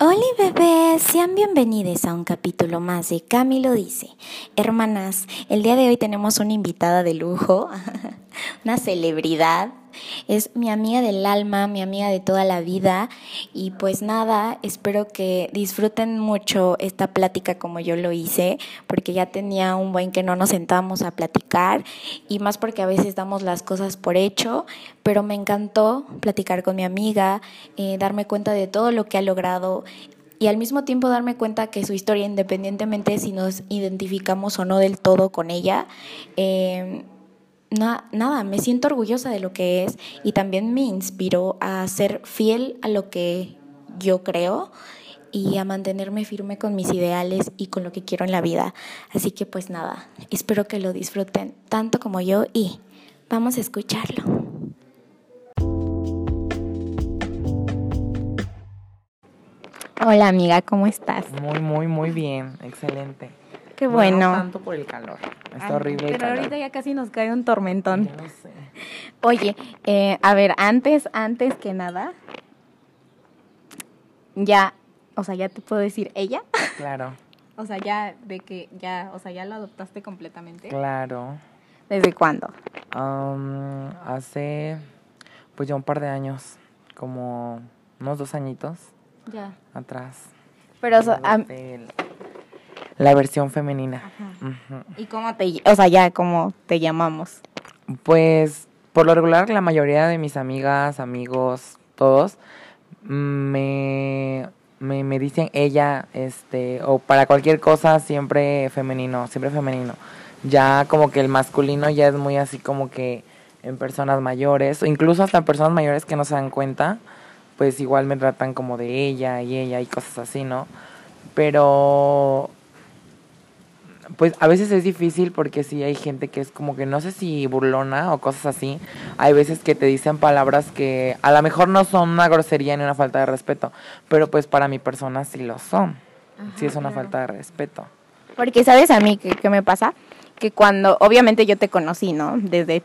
Hola bebés, sean bienvenidos a un capítulo más de Camilo dice. Hermanas, el día de hoy tenemos una invitada de lujo, una celebridad. Es mi amiga del alma, mi amiga de toda la vida. Y pues nada, espero que disfruten mucho esta plática como yo lo hice, porque ya tenía un buen que no nos sentábamos a platicar y más porque a veces damos las cosas por hecho, pero me encantó platicar con mi amiga, eh, darme cuenta de todo lo que ha logrado y al mismo tiempo darme cuenta que su historia, independientemente si nos identificamos o no del todo con ella, eh, nada, me siento orgullosa de lo que es y también me inspiró a ser fiel a lo que yo creo y a mantenerme firme con mis ideales y con lo que quiero en la vida. Así que pues nada, espero que lo disfruten tanto como yo y vamos a escucharlo. Hola amiga, ¿cómo estás? Muy, muy, muy bien, excelente. Qué bueno. No tanto por el calor. Está horrible. Pero ahorita ya casi nos cae un tormentón. no sé. Oye, eh, a ver, antes, antes que nada, ya, o sea, ya te puedo decir ella. Claro. o sea, ya de que ya, o sea, ya lo adoptaste completamente. Claro. ¿Desde cuándo? Um, hace, pues ya un par de años, como unos dos añitos. Ya. Atrás. Pero, o sea, la versión femenina. ¿Y cómo te, o sea, ya cómo te llamamos? Pues por lo regular la mayoría de mis amigas, amigos, todos me, me, me dicen ella, este, o para cualquier cosa siempre femenino, siempre femenino. Ya como que el masculino ya es muy así como que en personas mayores, o incluso hasta personas mayores que no se dan cuenta, pues igual me tratan como de ella y ella y cosas así, ¿no? Pero pues a veces es difícil porque sí hay gente que es como que no sé si burlona o cosas así. Hay veces que te dicen palabras que a lo mejor no son una grosería ni una falta de respeto, pero pues para mi persona sí lo son. sí es una falta de respeto. Porque sabes a mí qué, me pasa? Que cuando, obviamente yo te conocí, ¿no? Desde,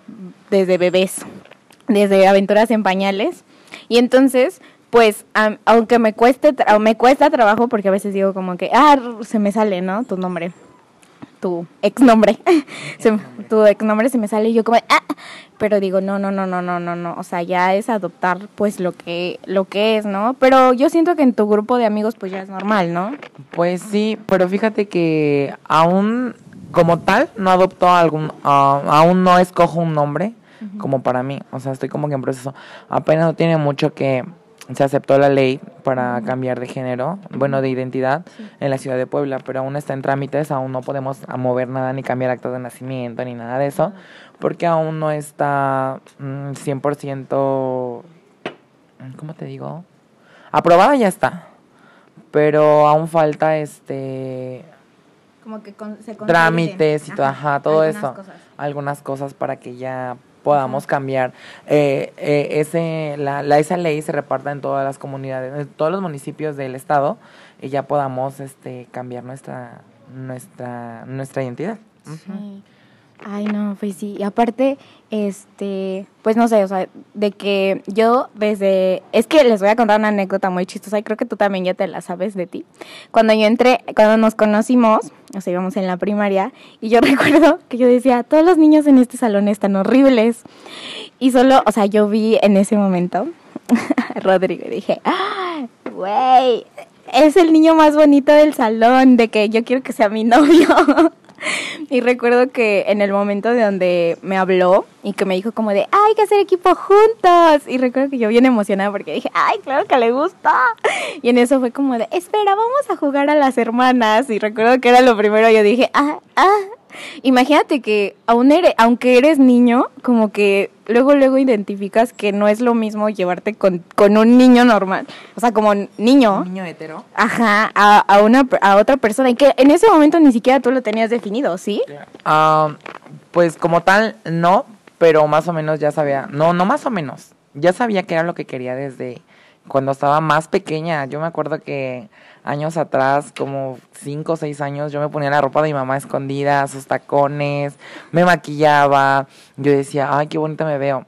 desde bebés, desde aventuras en pañales. Y entonces, pues, aunque me cueste, me cuesta trabajo, porque a veces digo como que, ah, se me sale, ¿no? Tu nombre tu ex nombre. tu ex nombre se me sale y yo como, ah, pero digo, no, no, no, no, no, no, no, o sea, ya es adoptar pues lo que, lo que es, ¿no? Pero yo siento que en tu grupo de amigos pues ya es normal, ¿no? Pues sí, pero fíjate que aún como tal no adopto algún, aún no escojo un nombre como para mí, o sea, estoy como que en proceso, apenas no tiene mucho que se aceptó la ley para cambiar de género, bueno, de identidad en la ciudad de Puebla, pero aún está en trámites, aún no podemos mover nada ni cambiar actos de nacimiento ni nada de eso, porque aún no está 100%, mm, ¿cómo te digo? Aprobada ya está, pero aún falta este... Como que se trámites y todo, ajá, todo eso, algunas cosas para que ya podamos cambiar. Eh, eh, ese, la, la, esa ley se reparta en todas las comunidades, en todos los municipios del estado y ya podamos este, cambiar nuestra, nuestra, nuestra identidad. Ay, no, pues sí. Y aparte, este, pues no sé, o sea, de que yo desde, es que les voy a contar una anécdota muy chistosa y creo que tú también ya te la sabes de ti. Cuando yo entré, cuando nos conocimos, o sea, íbamos en la primaria, y yo recuerdo que yo decía, todos los niños en este salón están horribles. Y solo, o sea, yo vi en ese momento a Rodrigo y dije, ¡ah, güey! Es el niño más bonito del salón, de que yo quiero que sea mi novio. y recuerdo que en el momento de donde me habló y que me dijo como de, hay que hacer equipo juntos. Y recuerdo que yo bien emocionada porque dije, ay, claro que le gusta. Y en eso fue como de, espera, vamos a jugar a las hermanas. Y recuerdo que era lo primero, yo dije, ah, ah, Imagínate que aún eres, aunque eres niño, como que luego luego identificas que no es lo mismo llevarte con, con un niño normal, o sea, como niño. Un niño hetero. Ajá, a, a, una, a otra persona. Y que en ese momento ni siquiera tú lo tenías definido, ¿sí? Ah, pues como tal, no, pero más o menos ya sabía. No, no más o menos. Ya sabía que era lo que quería desde cuando estaba más pequeña. Yo me acuerdo que años atrás, como cinco o seis años, yo me ponía la ropa de mi mamá escondida, sus tacones, me maquillaba, yo decía, ay, qué bonita me veo.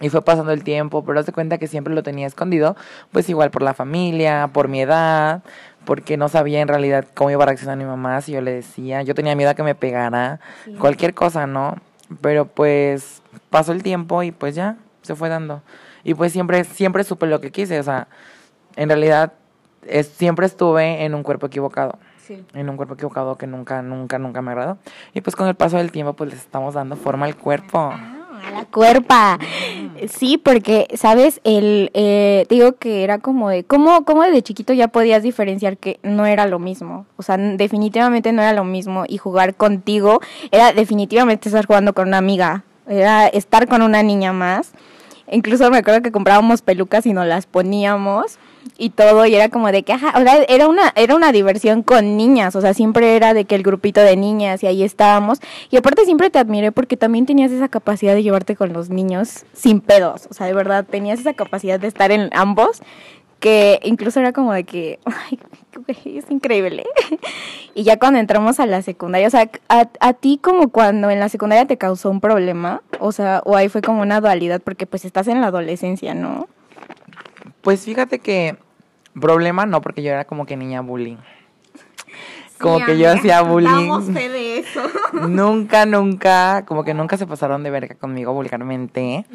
Y fue pasando el tiempo, pero de cuenta que siempre lo tenía escondido, pues igual por la familia, por mi edad, porque no sabía en realidad cómo iba a reaccionar mi mamá si yo le decía. Yo tenía miedo a que me pegara, cualquier cosa, ¿no? Pero pues pasó el tiempo y pues ya se fue dando. Y pues siempre, siempre supe lo que quise, o sea, en realidad es, siempre estuve en un cuerpo equivocado. En un cuerpo equivocado que nunca, nunca, nunca me agradó. Y pues con el paso del tiempo, pues les estamos dando forma al cuerpo la cuerpa. Sí, porque, ¿sabes? El, eh, digo que era como de, ¿cómo, ¿cómo de chiquito ya podías diferenciar que no era lo mismo? O sea, definitivamente no era lo mismo y jugar contigo era definitivamente estar jugando con una amiga, era estar con una niña más. Incluso me acuerdo que comprábamos pelucas y nos las poníamos y todo y era como de que ajá, o sea, era una era una diversión con niñas, o sea, siempre era de que el grupito de niñas y ahí estábamos y aparte siempre te admiré porque también tenías esa capacidad de llevarte con los niños sin pedos, o sea, de verdad tenías esa capacidad de estar en ambos que incluso era como de que ay, es increíble. y ya cuando entramos a la secundaria, o sea, a, a ti como cuando en la secundaria te causó un problema, o sea, o ahí fue como una dualidad porque pues estás en la adolescencia, ¿no? Pues fíjate que problema no, porque yo era como que niña bullying. Como que yo hacía bullying. de eso. nunca, nunca, como que nunca se pasaron de verga conmigo vulgarmente.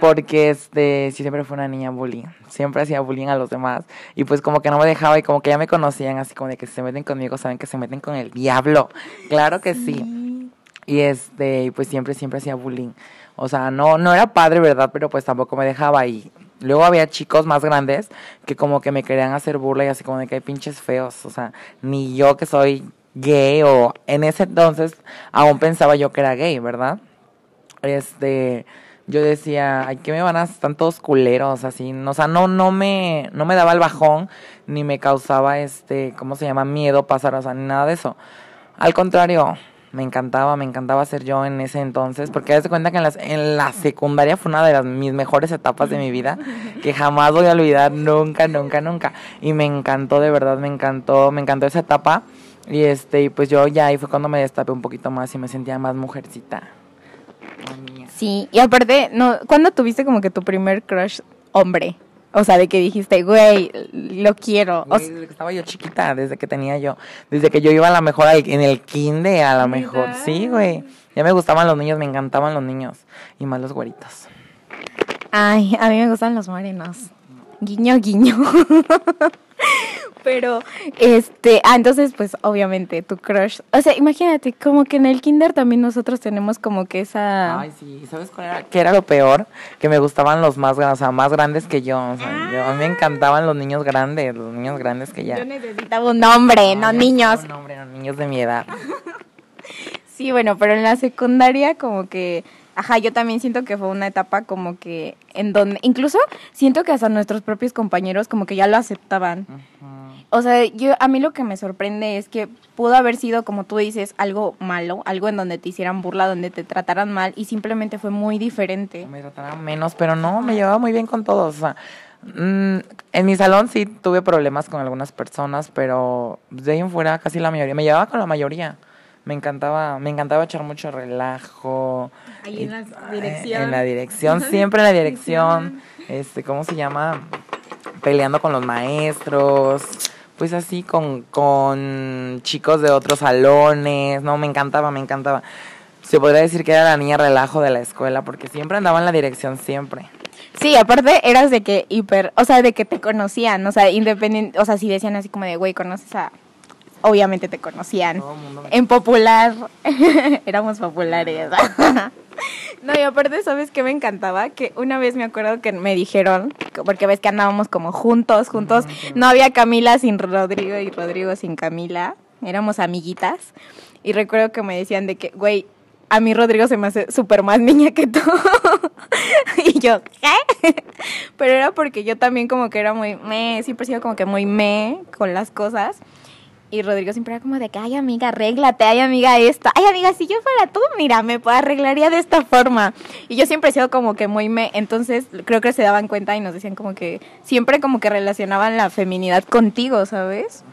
porque este, sí siempre fue una niña bullying. Siempre hacía bullying a los demás. Y pues como que no me dejaba y como que ya me conocían así como de que si se meten conmigo, saben que se meten con el diablo. Claro que sí. Y este, pues siempre, siempre hacía bullying. O sea, no, no era padre, ¿verdad? Pero pues tampoco me dejaba y Luego había chicos más grandes que como que me querían hacer burla y así como de que hay pinches feos. O sea, ni yo que soy gay o en ese entonces aún pensaba yo que era gay, ¿verdad? Este, yo decía, ay, ¿qué me van a están todos culeros así? O sea, no no me no me daba el bajón ni me causaba este, ¿cómo se llama? miedo pasar, o sea, ni nada de eso. Al contrario, me encantaba, me encantaba ser yo en ese entonces, porque de cuenta que en, las, en la secundaria fue una de las mis mejores etapas de mi vida, que jamás voy a olvidar, nunca, nunca, nunca. Y me encantó, de verdad, me encantó, me encantó esa etapa. Y este, y pues yo ya ahí fue cuando me destapé un poquito más y me sentía más mujercita. Sí, y aparte, no, ¿cuándo tuviste como que tu primer crush hombre? O sea, de que dijiste, güey, lo quiero. desde que estaba yo chiquita, desde que tenía yo, desde que yo iba a la mejor en el kinder, a la mejor. Sí, güey. Ya me gustaban los niños, me encantaban los niños. Y más los güeritos. Ay, a mí me gustan los morenos. Guiño, guiño. Pero, este, ah, entonces, pues, obviamente, tu crush. O sea, imagínate, como que en el kinder también nosotros tenemos como que esa. Ay, sí, ¿sabes cuál era? ¿Qué era lo peor? Que me gustaban los más o sea, más grandes que yo. O sea, a mí me encantaban los niños grandes, los niños grandes que ya. Yo necesitaba un nombre, no niños. Un nombre, no niños de mi edad. sí, bueno, pero en la secundaria, como que Ajá, yo también siento que fue una etapa como que en donde, incluso siento que hasta nuestros propios compañeros como que ya lo aceptaban. O sea, yo a mí lo que me sorprende es que pudo haber sido, como tú dices, algo malo, algo en donde te hicieran burla, donde te trataran mal y simplemente fue muy diferente. Me trataran menos, pero no, me llevaba muy bien con todos. O sea, mm, en mi salón sí tuve problemas con algunas personas, pero de ahí en fuera casi la mayoría. Me llevaba con la mayoría me encantaba, me encantaba echar mucho relajo. Ahí en la dirección. En la dirección, siempre en la dirección. Este, ¿cómo se llama? Peleando con los maestros. Pues así con, con chicos de otros salones. No, me encantaba, me encantaba. Se podría decir que era la niña relajo de la escuela porque siempre andaba en la dirección, siempre. Sí, aparte eras de que hiper, o sea, de que te conocían, o sea, independiente, o sea, si decían así como de, güey, conoces a obviamente te conocían. En popular, éramos populares. no, y aparte, ¿sabes qué me encantaba? Que una vez me acuerdo que me dijeron, porque ves que andábamos como juntos, juntos, no había Camila sin Rodrigo y Rodrigo sin Camila, éramos amiguitas. Y recuerdo que me decían de que, güey, a mí Rodrigo se me hace súper más niña que tú. y yo, ¿qué? Pero era porque yo también como que era muy me, siempre he sido como que muy me con las cosas. Y Rodrigo siempre era como de que, ay amiga, arréglate, ay amiga esto, ay amiga, si yo fuera tú, mira, me arreglaría de esta forma. Y yo siempre he sido como que muy me, entonces creo que se daban cuenta y nos decían como que, siempre como que relacionaban la feminidad contigo, ¿sabes?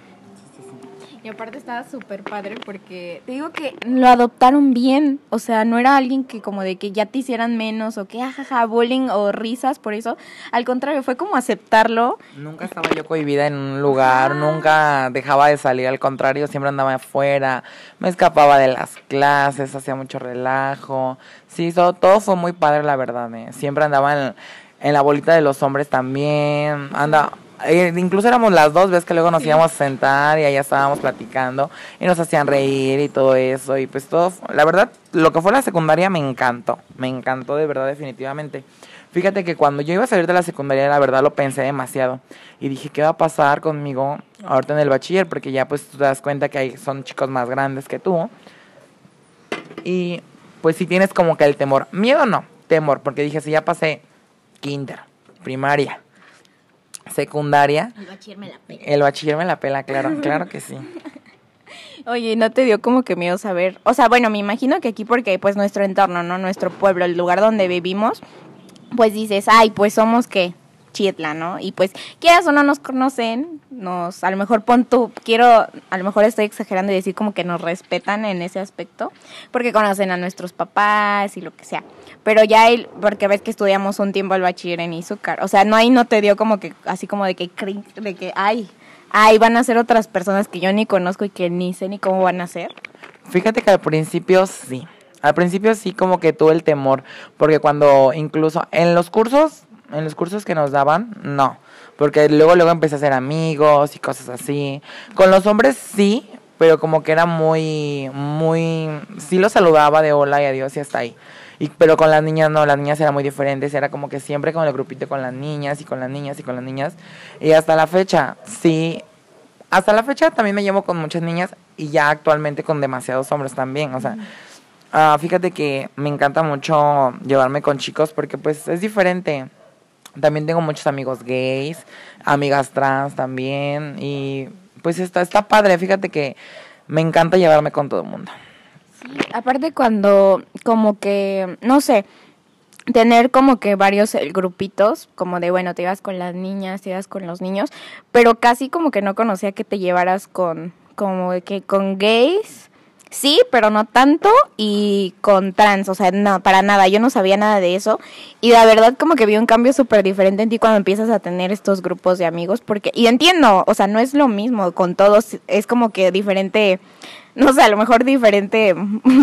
Y aparte estaba súper padre porque te digo que lo adoptaron bien. O sea, no era alguien que como de que ya te hicieran menos o que ajaja, ah, bullying o risas por eso. Al contrario, fue como aceptarlo. Nunca estaba yo cohibida en un lugar, nunca dejaba de salir. Al contrario, siempre andaba afuera. Me escapaba de las clases, hacía mucho relajo. Sí, todo, todo fue muy padre, la verdad. ¿eh? Siempre andaba en, en la bolita de los hombres también. Anda eh, incluso éramos las dos veces que luego nos íbamos a sentar y allá estábamos platicando y nos hacían reír y todo eso y pues todo, la verdad, lo que fue la secundaria me encantó, me encantó de verdad definitivamente. Fíjate que cuando yo iba a salir de la secundaria, la verdad lo pensé demasiado y dije, ¿qué va a pasar conmigo ahorita en el bachiller? Porque ya pues tú te das cuenta que hay, son chicos más grandes que tú y pues si tienes como que el temor, miedo no, temor, porque dije, si ya pasé kinder, primaria, secundaria. El bachiller me la pela. El bachiller me la pela, claro, claro que sí. Oye, ¿no te dio como que miedo saber? O sea, bueno, me imagino que aquí porque pues nuestro entorno, ¿no? Nuestro pueblo, el lugar donde vivimos, pues dices, ay, pues somos qué, Chietla, ¿no? Y pues, quieras o no nos conocen, nos, a lo mejor pon tú, quiero, a lo mejor estoy exagerando y decir como que nos respetan en ese aspecto, porque conocen a nuestros papás y lo que sea. Pero ya, el, porque ves que estudiamos un tiempo el bachiller en Izúcar, o sea, no ahí no te dio como que, así como de que, de que, ay, ay, van a ser otras personas que yo ni conozco y que ni sé ni cómo van a ser. Fíjate que al principio sí. Al principio sí como que tuve el temor, porque cuando incluso en los cursos en los cursos que nos daban, no. Porque luego, luego empecé a ser amigos y cosas así. Con los hombres sí, pero como que era muy, muy... Sí los saludaba de hola y adiós y hasta ahí. Y, pero con las niñas no, las niñas eran muy diferentes, era como que siempre con el grupito con las niñas y con las niñas y con las niñas. Y hasta la fecha, sí, hasta la fecha también me llevo con muchas niñas y ya actualmente con demasiados hombres también, o sea, uh, fíjate que me encanta mucho llevarme con chicos porque pues es diferente. También tengo muchos amigos gays, amigas trans también. Y pues está, está padre, fíjate que me encanta llevarme con todo el mundo. Sí, aparte cuando como que, no sé, tener como que varios eh, grupitos, como de, bueno, te ibas con las niñas, te ibas con los niños, pero casi como que no conocía que te llevaras con, como que con gays sí, pero no tanto, y con trans, o sea, no, para nada, yo no sabía nada de eso, y la verdad como que vi un cambio súper diferente en ti cuando empiezas a tener estos grupos de amigos, porque, y entiendo, o sea, no es lo mismo con todos, es como que diferente, no sé, a lo mejor diferente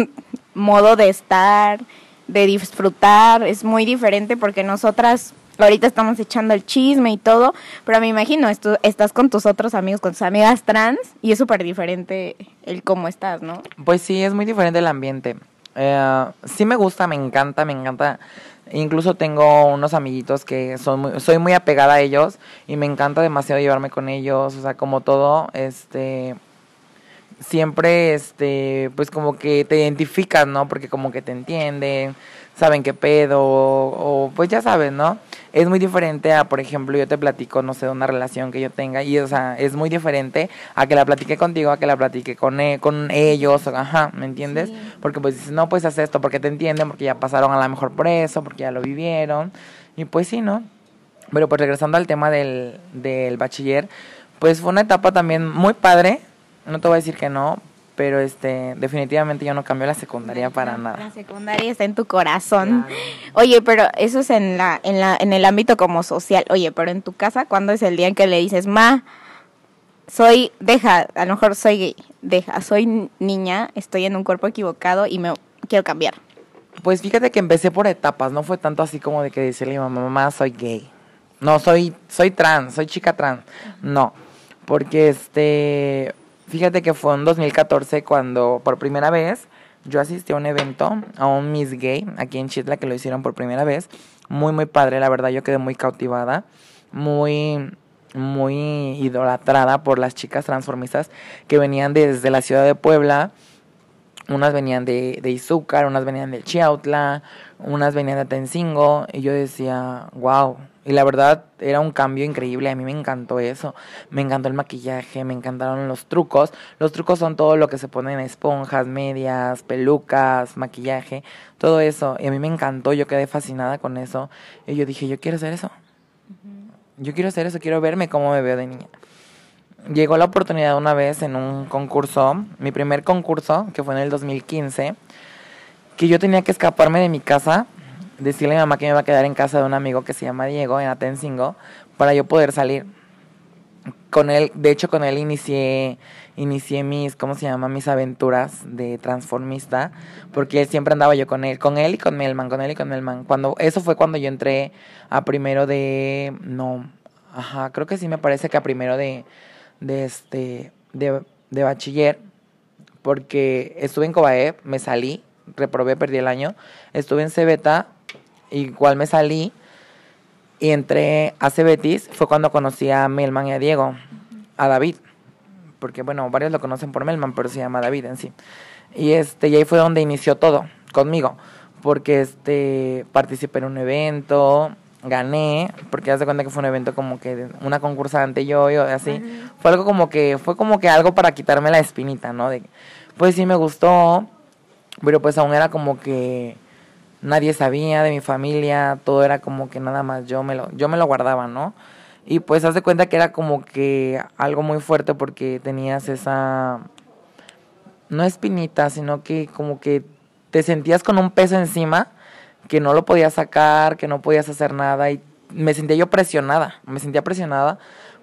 modo de estar, de disfrutar, es muy diferente porque nosotras ahorita estamos echando el chisme y todo, pero me imagino, estás con tus otros amigos, con tus amigas trans, y es súper diferente el cómo estás, ¿no? Pues sí, es muy diferente el ambiente. Eh, sí me gusta, me encanta, me encanta. Incluso tengo unos amiguitos que son muy, soy muy apegada a ellos y me encanta demasiado llevarme con ellos, o sea, como todo, este siempre este pues como que te identificas, ¿no? Porque como que te entienden, saben qué pedo o, pues ya sabes, ¿no? Es muy diferente a, por ejemplo, yo te platico, no sé, de una relación que yo tenga y, o sea, es muy diferente a que la platiqué contigo, a que la platiqué con, e, con ellos, ajá, ¿me entiendes? Porque pues dices, no, pues haz esto porque te entienden, porque ya pasaron a lo mejor por eso, porque ya lo vivieron y pues sí, ¿no? Pero pues regresando al tema del, del bachiller, pues fue una etapa también muy padre, no te voy a decir que no, pero este definitivamente yo no cambio la secundaria para nada. La secundaria está en tu corazón. Oye, pero eso es en la en la en el ámbito como social. Oye, pero en tu casa ¿cuándo es el día en que le dices, "Ma, soy deja, a lo mejor soy gay, deja, soy niña, estoy en un cuerpo equivocado y me quiero cambiar." Pues fíjate que empecé por etapas, no fue tanto así como de que decirle a mi mamá, "Mamá, soy gay." No, soy soy trans, soy chica trans. No, porque este Fíjate que fue en 2014 cuando por primera vez yo asistí a un evento, a un Miss Gay, aquí en Chitla, que lo hicieron por primera vez. Muy, muy padre, la verdad, yo quedé muy cautivada, muy, muy idolatrada por las chicas transformistas que venían desde la ciudad de Puebla. Unas venían de, de Izúcar, unas venían de Chiautla, unas venían de Tencingo, y yo decía, wow, y la verdad era un cambio increíble, a mí me encantó eso. Me encantó el maquillaje, me encantaron los trucos. Los trucos son todo lo que se ponen esponjas, medias, pelucas, maquillaje, todo eso. Y a mí me encantó, yo quedé fascinada con eso. Y yo dije, yo quiero hacer eso. Yo quiero hacer eso, quiero verme como me veo de niña. llegó la oportunidad una vez en un concurso, mi primer concurso, que fue en el 2015, que yo tenía que escaparme de mi casa, decirle a mi mamá que me iba a quedar en casa de un amigo que se llama Diego, en Atencingo, para yo poder salir. Con él, de hecho con él inicié, inicié mis, ¿cómo se llama? Mis aventuras de transformista, porque siempre andaba yo con él, con él y con Melman, con él y con Melman. Cuando, eso fue cuando yo entré a primero de, no, ajá, creo que sí me parece que a primero de, de este, de, de bachiller, porque estuve en Cobae, me salí, reprobé, perdí el año, estuve en Cebeta, igual me salí, y entré a Cebetis, fue cuando conocí a Melman y a Diego, a David, porque bueno, varios lo conocen por Melman, pero se llama David en sí. Y este, y ahí fue donde inició todo, conmigo, porque este, participé en un evento, gané, porque hace cuenta que fue un evento como que una concursante yo, yo así. Fue algo como que, fue como que algo para quitarme la espinita, ¿no? De, pues sí me gustó, pero pues aún era como que nadie sabía de mi familia, todo era como que nada más yo me lo, yo me lo guardaba, ¿no? Y pues haz de cuenta que era como que algo muy fuerte porque tenías esa, no espinita, sino que como que te sentías con un peso encima que no lo podías sacar, que no podías hacer nada y me sentía yo presionada, me sentía presionada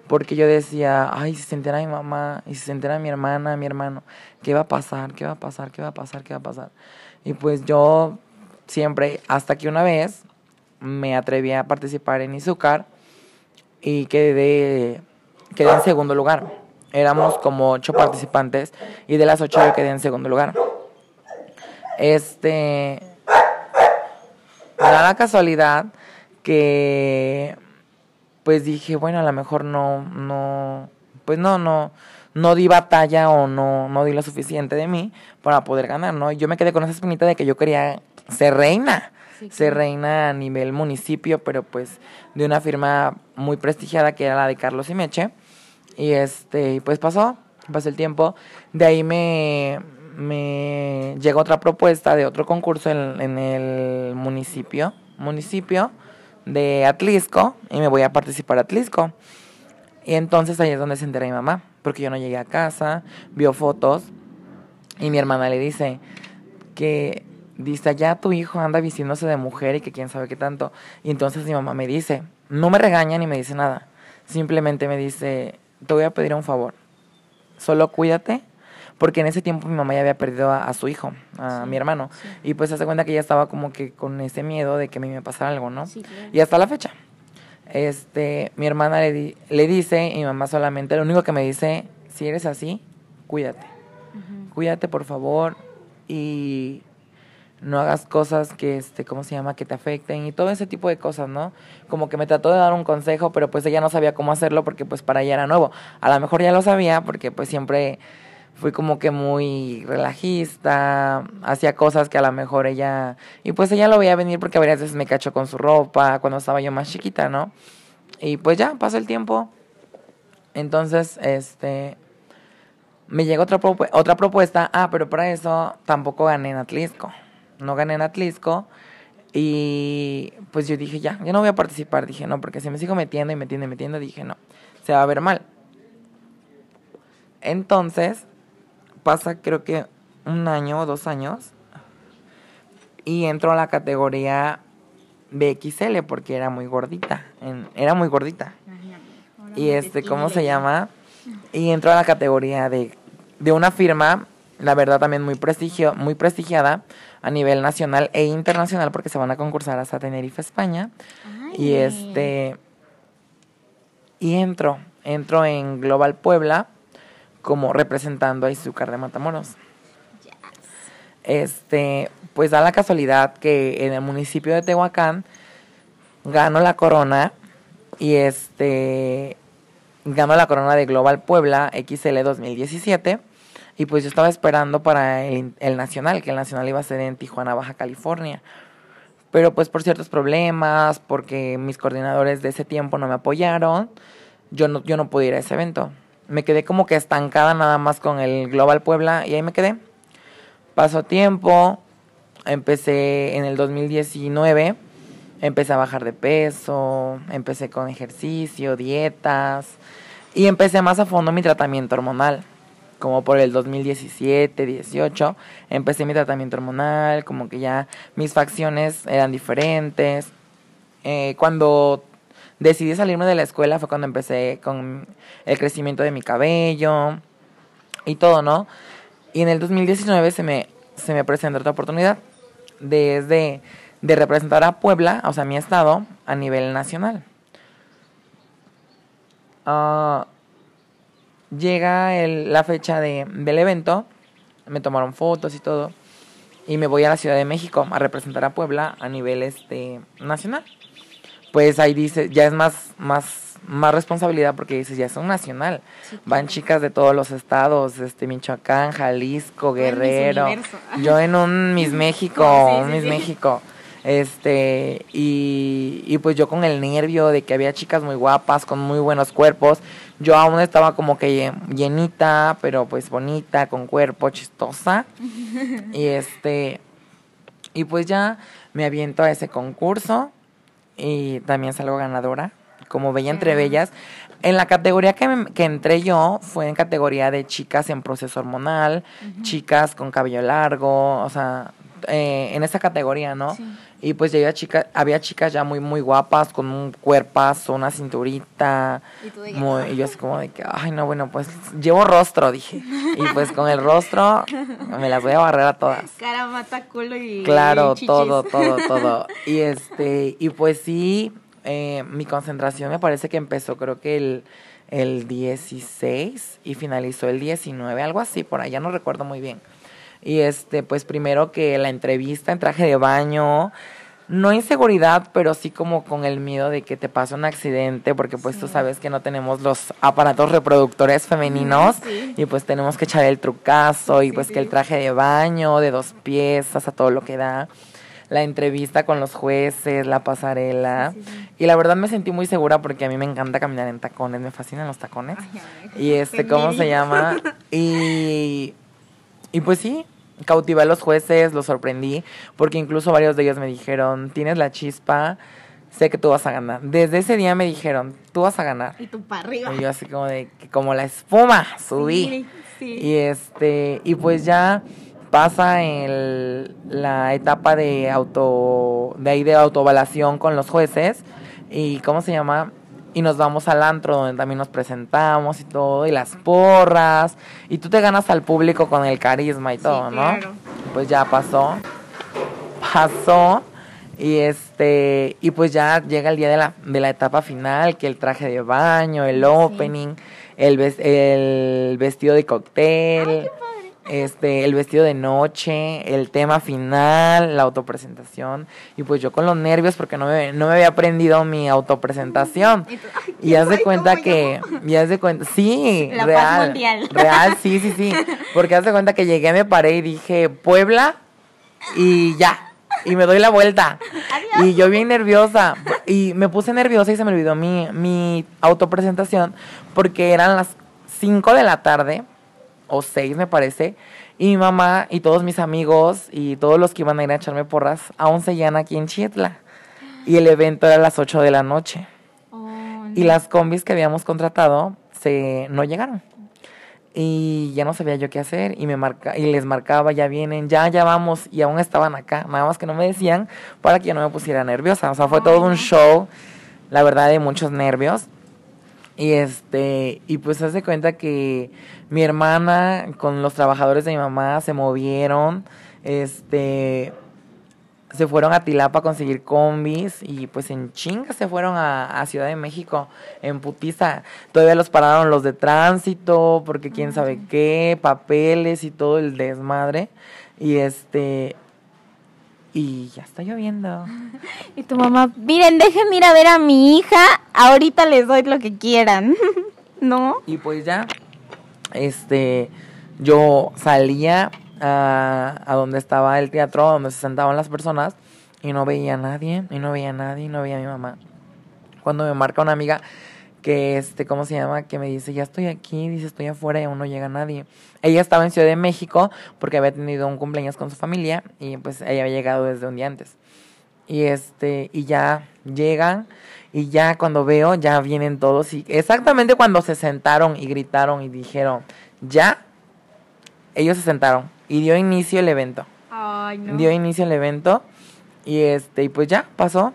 porque yo decía, ay, si se entera mi mamá, y si se entera mi hermana, mi hermano, ¿qué va a pasar? ¿Qué va a pasar? ¿Qué va a pasar? ¿Qué va a pasar? Y pues yo siempre, hasta que una vez me atreví a participar en Izúcar y quedé, quedé en segundo lugar. Éramos como ocho participantes y de las ocho yo quedé en segundo lugar. Este, da la casualidad que pues dije, bueno, a lo mejor no, no, pues no, no, no di batalla o no, no di lo suficiente de mí para poder ganar, ¿no? Yo me quedé con esa espinita de que yo quería ser reina, ser reina a nivel municipio, pero pues de una firma muy prestigiada que era la de Carlos y Meche. Y este, pues pasó, pasó el tiempo. De ahí me, me llegó otra propuesta de otro concurso en, en el municipio, municipio de Atlisco, y me voy a participar a Atlisco. Y entonces ahí es donde se entera mi mamá, porque yo no llegué a casa, vio fotos, y mi hermana le dice que dice, ya tu hijo anda vistiéndose de mujer y que quién sabe qué tanto. Y entonces mi mamá me dice, no me regaña ni me dice nada, simplemente me dice, te voy a pedir un favor, solo cuídate porque en ese tiempo mi mamá ya había perdido a, su hijo, a mi hermano, y pues se hace cuenta que ella estaba como que con ese miedo de que a mí me pasara algo, ¿no? Y hasta la fecha. Este, mi hermana le, le dice, y mi mamá solamente, lo único que me dice, si eres así, cuídate. Cuídate, por favor, y no hagas cosas que, este, ¿cómo se llama?, que te afecten y todo ese tipo de cosas, ¿no? Como que me trató de dar un consejo, pero pues ella no sabía cómo hacerlo porque pues para ella era nuevo. A lo mejor ya lo sabía porque pues siempre fui como que muy relajista, hacía cosas que a lo mejor ella, y pues ella lo veía venir porque a veces me cachó con su ropa cuando estaba yo más chiquita, ¿no? Y pues ya, pasó el tiempo. Entonces, este, me llegó otra, otra propuesta, ah, pero para eso tampoco gané en Atlisco, no gané en Atlisco. Y pues yo dije, ya, yo no voy a participar. Dije, no, porque si me sigo metiendo y metiendo y metiendo, dije, no, se va a ver mal. Entonces, pasa creo que un año o dos años y entro a la categoría BXL porque era muy gordita, era muy gordita. Y este, ¿cómo se llama? Y entro a la categoría de, de una firma, la verdad también muy prestigio, muy prestigiada a nivel nacional e internacional porque se van a concursar hasta Tenerife, España. Y este y entro, entro en Global Puebla como representando a Izúcar de Matamoros. Este, pues da la casualidad que en el municipio de Tehuacán gano la corona y este gano la corona de Global Puebla XL 2017 y pues yo estaba esperando para el, nacional, que el nacional iba a ser en Tijuana, Baja California. Pero pues por ciertos problemas, porque mis coordinadores de ese tiempo no me apoyaron, yo no, yo no pude ir a ese evento me quedé como que estancada nada más con el Global Puebla y ahí me quedé. Pasó tiempo, empecé en el 2019, empecé a bajar de peso, empecé con ejercicio, dietas, Y empecé más a fondo mi tratamiento hormonal. Como por el 2017, 18, empecé mi tratamiento hormonal, como que ya mis facciones eran diferentes. Eh, cuando decidí salirme de la escuela fue cuando empecé con el crecimiento de mi cabello y todo, ¿no? Y en el 2019 se me, se me presentó otra oportunidad desde de representar a Puebla, o sea, mi estado, a nivel nacional. Ah, llega la fecha de, del evento, me tomaron fotos y todo, y me voy a la Ciudad de México a representar a Puebla a nivel este, nacional. Pues ahí dice, ya es más, más, más responsabilidad porque dices, ya es un nacional. Van chicas de todos los estados, este Michoacán, Jalisco, Guerrero. Yo en un Miss México, un Miss México. Este, y, y pues yo con el nervio de que había chicas muy guapas, con muy buenos cuerpos. Yo aún estaba como que llenita, pero pues bonita, con cuerpo, chistosa. y este, y pues ya me aviento a ese concurso y también salgo ganadora, como Bella entre Bellas. En la categoría que, que, entré yo fue en categoría de chicas en proceso hormonal, chicas con cabello largo, o sea, eh, en esa categoría, ¿no? Y pues ya había, chica, había chicas ya muy, muy guapas, con un cuerpazo, una cinturita. Y, muy, y yo así como de que, ay, no, bueno, pues llevo rostro, dije. Y pues con el rostro me las voy a barrer a todas. Cara, mata, culo y Claro, todo, todo, todo. Y este, y pues sí, eh, mi concentración me parece que empezó creo que el, el 16 y finalizó el 19, algo así, por allá no recuerdo muy bien. Y este, pues primero que la entrevista en traje de baño, no inseguridad, pero sí como con el miedo de que te pase un accidente, porque pues tú sabes que no tenemos los aparatos reproductores femeninos y pues tenemos que echar el trucazo y pues que el traje de baño de dos piezas a todo lo que da. La entrevista con los jueces, la pasarela. Y la verdad me sentí muy segura porque a mí me encanta caminar en tacones, me fascinan los tacones. y este, ¿cómo se llama? Y y pues sí, cautivé a los jueces, los sorprendí, porque incluso varios de ellos me dijeron, tienes la chispa, sé que tú vas a ganar. Desde ese día me dijeron, tú vas a ganar. Y tú para arriba. Y yo así como de, como la espuma, subí. Sí, Y este, y pues ya pasa en la etapa de auto, de ahí de autobalación con los jueces. Y cómo se llama, y nos vamos al antro donde también nos presentamos y todo, y las porras, y tú te ganas al público con el carisma y todo, ¿no? Pues ya pasó, pasó, y este, y pues ya llega el día de la, de la etapa final, que el traje de baño, el opening, el, el vestido de cóctel este, el vestido de noche, el tema final, la autopresentación. Y pues yo con los nervios porque no me, no me había aprendido mi autopresentación. Y, haz de cuenta que, y haz de cuenta, sí, real, real, sí, sí, sí. Porque haz de cuenta que llegué, me paré y dije, Puebla, y ya. Y me doy la vuelta. Y yo bien nerviosa. Y me puse nerviosa y se me olvidó mi, mi autopresentación porque eran las 5 de la tarde o seis me parece. Y mi mamá y todos mis amigos y todos los que iban a ir a echarme porras aún seguían aquí en Chietla. Y el evento era a las 8 de la noche. Oh, y las combis que habíamos contratado se no llegaron. Y ya no sabía yo qué hacer y me marca y les marcaba, ya vienen, ya ya vamos y aún estaban acá, nada más que no me decían para que yo no me pusiera nerviosa, o sea, fue todo un show, la verdad de muchos nervios. Y este, y pues hace cuenta que mi hermana con los trabajadores de mi mamá se movieron, este, se fueron a Tilapa a conseguir combis y pues en chinga se fueron a, Ciudad de México, en putiza. Todavía los pararon los de tránsito, porque quién sabe qué, papeles y todo el desmadre. Y este, y ya está lloviendo. Y tu mamá, miren, déjenme ir a ver a mi hija, ahorita les doy lo que quieran, ¿no? Y pues ya, este, yo salía a, a donde estaba el teatro, donde se sentaban las personas, y no veía a nadie, y no veía a nadie, y no veía a mi mamá. Cuando me marca una amiga, que este, ¿cómo se llama? Que me dice, ya estoy aquí, dice, estoy afuera y aún no llega nadie. Ella estaba en Ciudad de México porque había tenido un cumpleaños con su familia y pues ella había llegado desde un día antes. Y este, y ya llegan Y ya cuando veo, ya vienen todos. Y exactamente cuando se sentaron y gritaron y dijeron, ya, ellos se sentaron. Y dio inicio el evento. Ay, no. Dio inicio el evento. Y este, y pues ya, pasó.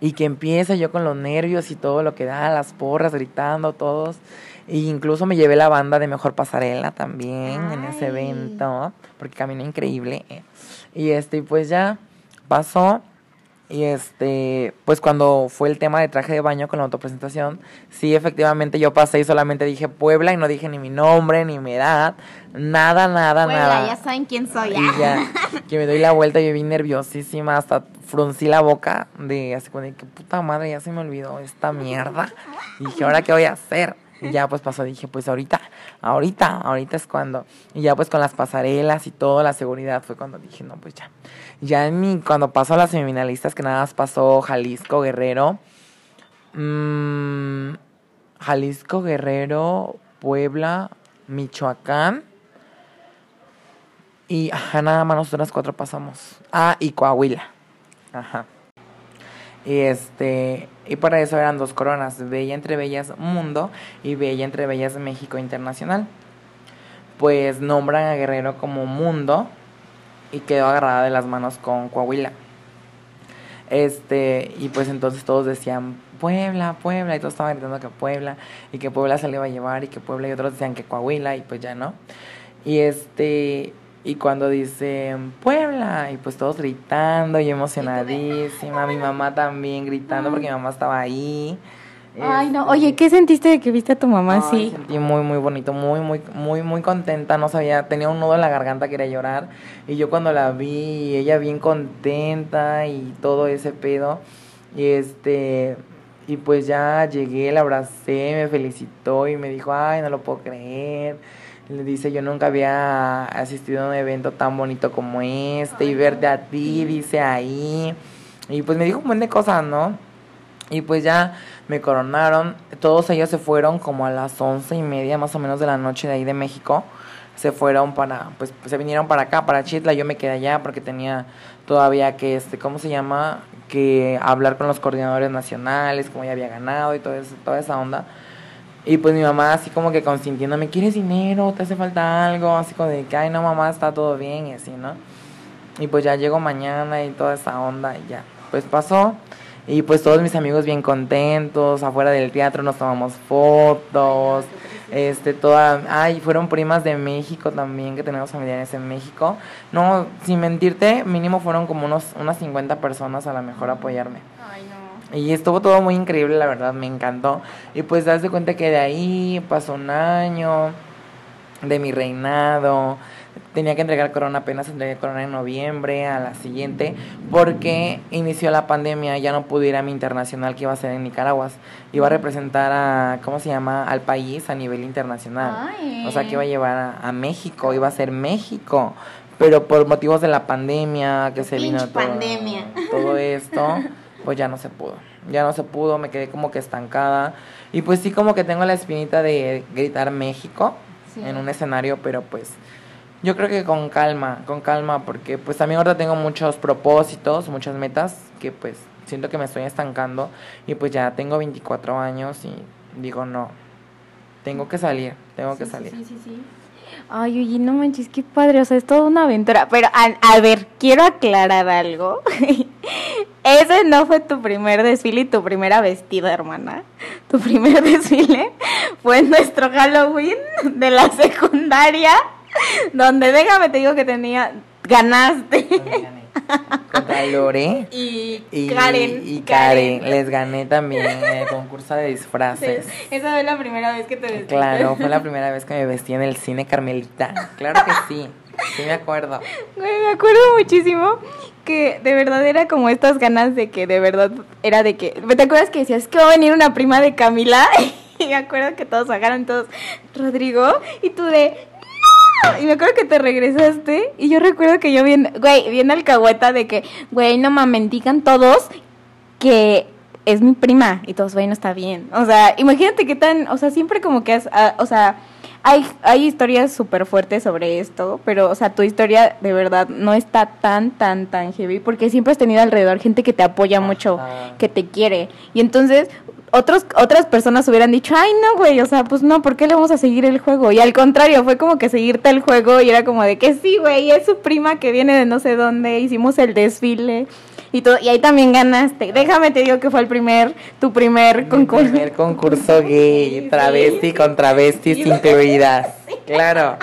Y que empieza yo con los nervios y todo lo que da, las porras, gritando, todos. E incluso me llevé la banda de Mejor Pasarela también en ese evento, porque caminé increíble. Y este, y pues ya pasó. Y este, pues cuando fue el tema de traje de baño con la autopresentación, sí, efectivamente yo pasé y solamente dije Puebla y no dije ni mi nombre, ni mi edad, nada, nada, Puebla, nada. ya saben quién soy. Y ya, que me doy la vuelta y yo vi nerviosísima, hasta fruncí la boca de así como de que puta madre, ya se me olvidó esta mierda. Y dije, ¿ahora qué voy a hacer? Y ya pues pasó, dije, pues ahorita, ahorita, ahorita es cuando. Y ya pues con las pasarelas y todo, la seguridad fue cuando dije, no, pues ya. Ya en mi, cuando pasó a las semifinalistas, que nada más pasó Jalisco, Guerrero. mm, Jalisco, Guerrero, Puebla, Michoacán. Y ajá, nada más nosotras cuatro pasamos. Ah, y Coahuila. Ajá. Y este, y para eso eran dos coronas, Bella entre Bellas Mundo y Bella entre Bellas México Internacional. Pues nombran a Guerrero como Mundo y quedó agarrada de las manos con Coahuila. Este, y pues entonces todos decían Puebla, Puebla, y todos estaban gritando que Puebla, y que Puebla se le iba a llevar, y que Puebla, y otros decían que Coahuila, y pues ya no. Y este, y cuando dicen Puebla, y pues todos gritando y emocionadísima, mi mamá también gritando porque mi mamá estaba ahí. Ay, no. Este, Oye, ¿qué sentiste de que viste a tu mamá así? Sentí muy, muy bonito, muy, muy, muy, muy contenta. No sabía, tenía un nudo en la garganta, quería llorar. Y yo cuando la vi, ella bien contenta y todo ese pedo. Y este, y pues ya llegué, la abracé, me felicitó y me dijo, ay, no lo puedo creer. Le dice, yo nunca había asistido a un evento tan bonito como este y verte a ti, dice ahí. Y pues me dijo un montón de cosas, ¿no? Y pues ya me coronaron. Todos ellos se fueron como a las once y media más o menos de la noche de ahí de México. Se fueron para, pues se vinieron para acá, para Chitla. Yo me quedé allá porque tenía todavía que, este, ¿cómo se llama? Que hablar con los coordinadores nacionales, como ya había ganado y todo eso, toda esa onda. Y pues mi mamá así como que consintiéndome, ¿quieres dinero? ¿Te hace falta algo? Así como de que, ay no mamá, está todo bien y así, ¿no? Y pues ya llego mañana y toda esa onda y ya. Pues pasó. Y pues todos mis amigos bien contentos, afuera del teatro nos tomamos fotos, este, toda, ay, fueron primas de México también, que tenemos familiares en México. No, sin mentirte, mínimo fueron como unos, unas 50 personas a lo mejor apoyarme. Ay, no. Y estuvo todo muy increíble, la verdad, me encantó. Y pues das de cuenta que de ahí pasó un año de mi reinado. Tenía que entregar corona apenas entregué corona en noviembre a la siguiente porque inició la pandemia, ya no pude ir a mi internacional que iba a ser en Nicaragua. Iba a representar a, ¿cómo se llama? Al país a nivel internacional. Ay. O sea, que iba a llevar a, a México, iba a ser México. Pero por motivos de la pandemia, que se vino todo, pandemia. todo esto, pues ya no se pudo. Ya no se pudo, me quedé como que estancada. Y pues sí, como que tengo la espinita de gritar México Sí. en un escenario, pero pues yo creo que con calma, con calma, porque pues también ahora tengo muchos propósitos, muchas metas que pues siento que me estoy estancando y pues ya tengo 24 años y digo no, tengo que salir, tengo que salir. Sí, sí, sí. Ay, oye, no manches, qué padre, o sea, es toda una aventura. Pero, a, a ver, quiero aclarar algo. Ese no fue tu primer desfile y tu primera vestida, hermana. Tu primer desfile fue nuestro Halloween de la secundaria, donde déjame te digo que tenía, ganaste. Contra Lore Y, y Karen. y Karen, les gané también el concurso de disfraces. Esa fue la primera vez que te vestiste. Claro, fue la primera vez que me vestí en el cine Carmelita. Claro que sí, sí me acuerdo. Güey, me acuerdo muchísimo que de verdad era como estas ganas de que de verdad era de que. ¿Te acuerdas que decías que va a venir una prima de Camila? Y me acuerdo que todos sacaron todos, Rodrigo, y tú de. Y me acuerdo que te regresaste. Y yo recuerdo que yo bien, güey, bien alcahueta de que, güey, no mames, digan todos que es mi prima. Y todos, güey, no está bien. O sea, imagínate qué tan, o sea, siempre como que, has, ah, o sea, hay, hay historias súper fuertes sobre esto, pero, o sea, tu historia de verdad no está tan, tan, tan heavy, porque siempre has tenido alrededor gente que te apoya mucho, que te quiere. Y entonces, otros, otras personas hubieran dicho, ay, no, güey, o sea, pues no, ¿por qué le vamos a seguir el juego? Y al contrario, fue como que seguirte el juego y era como de que sí, güey, es su prima que viene de no sé dónde, hicimos el desfile. Y, todo, y ahí también ganaste. Déjame te digo que fue el primer, tu primer concurso. primer concurso gay, travesti con travestis incluidas. Claro.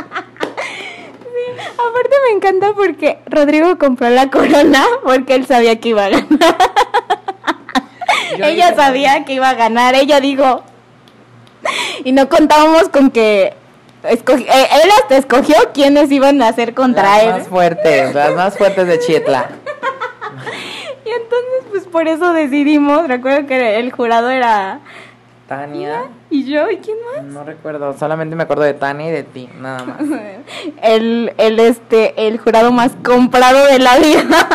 Aparte me encanta porque Rodrigo compró la corona porque él sabía que iba a ganar. ella sabía que iba a ganar, ella dijo. Y no contábamos con que eh, él hasta escogió quiénes iban a hacer contra él. Las más fuertes, las más fuertes de Chietla. y entonces, pues por eso decidimos. Recuerdo que el jurado era Tania. ¿Y yo? ¿Y quién más? No recuerdo, solamente me acuerdo de Tania y de ti, nada más. el, el, este, el jurado más comprado de la vida.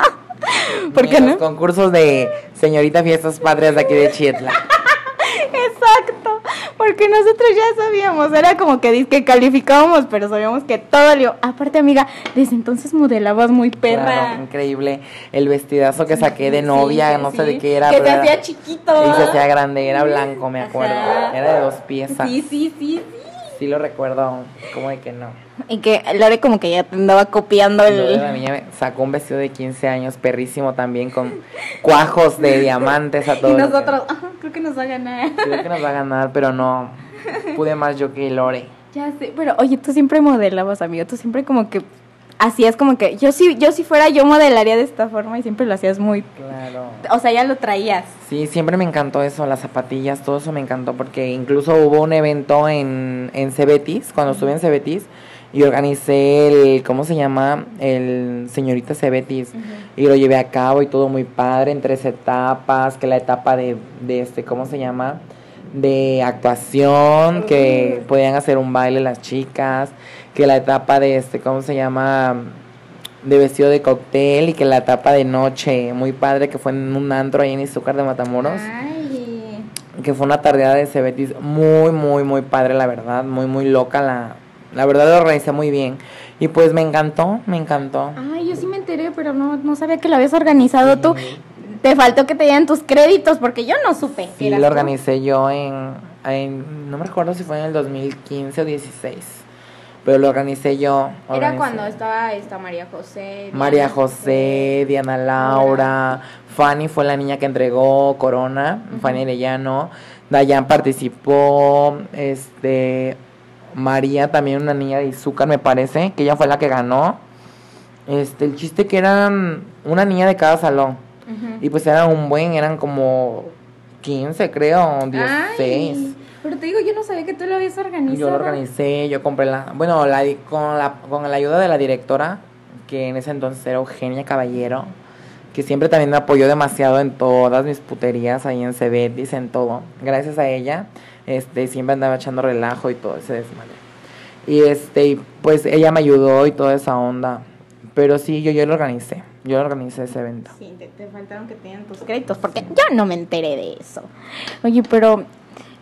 ¿Por qué no? Los concursos de señorita fiestas patrias de aquí de Chietla. Exacto, porque nosotros ya sabíamos, era como que, que calificábamos, pero sabíamos que todo le... Aparte, amiga, desde entonces modelabas muy perra. increíble. El vestidazo que saqué de novia, no sé de qué era. Que te hacía chiquito. Y se hacía grande, era blanco, me acuerdo. Era de dos piezas. Sí, sí, sí, sí. Sí lo recuerdo, como de que no. Y que Lore como que ya te andaba copiando el... La niña sacó un vestido de 15 años, perrísimo también, con cuajos de diamantes a todos. Y nosotros, creo que nos va a ganar. Creo que nos va a ganar, pero no, pude más yo que Lore. Ya sé, pero oye, tú siempre modelabas, amigo, tú siempre como que hacías como que yo si yo si fuera yo modelaría de esta forma y siempre lo hacías muy claro o sea ya lo traías sí siempre me encantó eso las zapatillas todo eso me encantó porque incluso hubo un evento en en Cebetis cuando estuve en Cebetis y organicé el, ¿cómo se llama? El señorita Cebetis. Y lo llevé a cabo y todo muy padre, en tres etapas, que la etapa de, de este, ¿cómo se llama? De actuación, que podían hacer un baile las chicas, que la etapa de este, ¿cómo se llama? De vestido de cóctel y que la etapa de noche, muy padre, que fue en un antro ahí en Izúcar de Matamoros. Que fue una tardeada de Cebetis muy, muy, muy padre, la verdad, muy, muy loca la, la verdad lo organizé muy bien. Y pues me encantó, me encantó. Ay, yo sí me enteré, pero no, no sabía que lo habías organizado tú. Te faltó que te dieran tus créditos porque yo no supe. Sí, lo organicé yo en, en, no me recuerdo si fue en el 2015 o 16. Pero lo organicé yo. Era cuando estaba esta María José. María José, Diana Laura. Fanny fue la niña que entregó Corona. Fanny Arellano. Dayan participó. Este. María, también una niña de Izúcar, me parece, que ella fue la que ganó. Este, el chiste que eran una niña de cada salón. Y pues eran un buen, eran como 15, creo, 16. pero te digo, yo no sabía que tú lo habías organizado. Yo lo organicé, yo compré la. Bueno, la, con, la, con la ayuda de la directora, que en ese entonces era Eugenia Caballero, que siempre también me apoyó demasiado en todas mis puterías ahí en Cebetis, en todo. Gracias a ella este, siempre andaba echando relajo y todo ese desmadre. Y este, pues ella me ayudó y toda esa onda. Pero sí, yo, yo lo organicé. Yo organicé ese evento. Sí, te, faltaron que tengan tus créditos, porque yo no me enteré de eso. Oye, pero,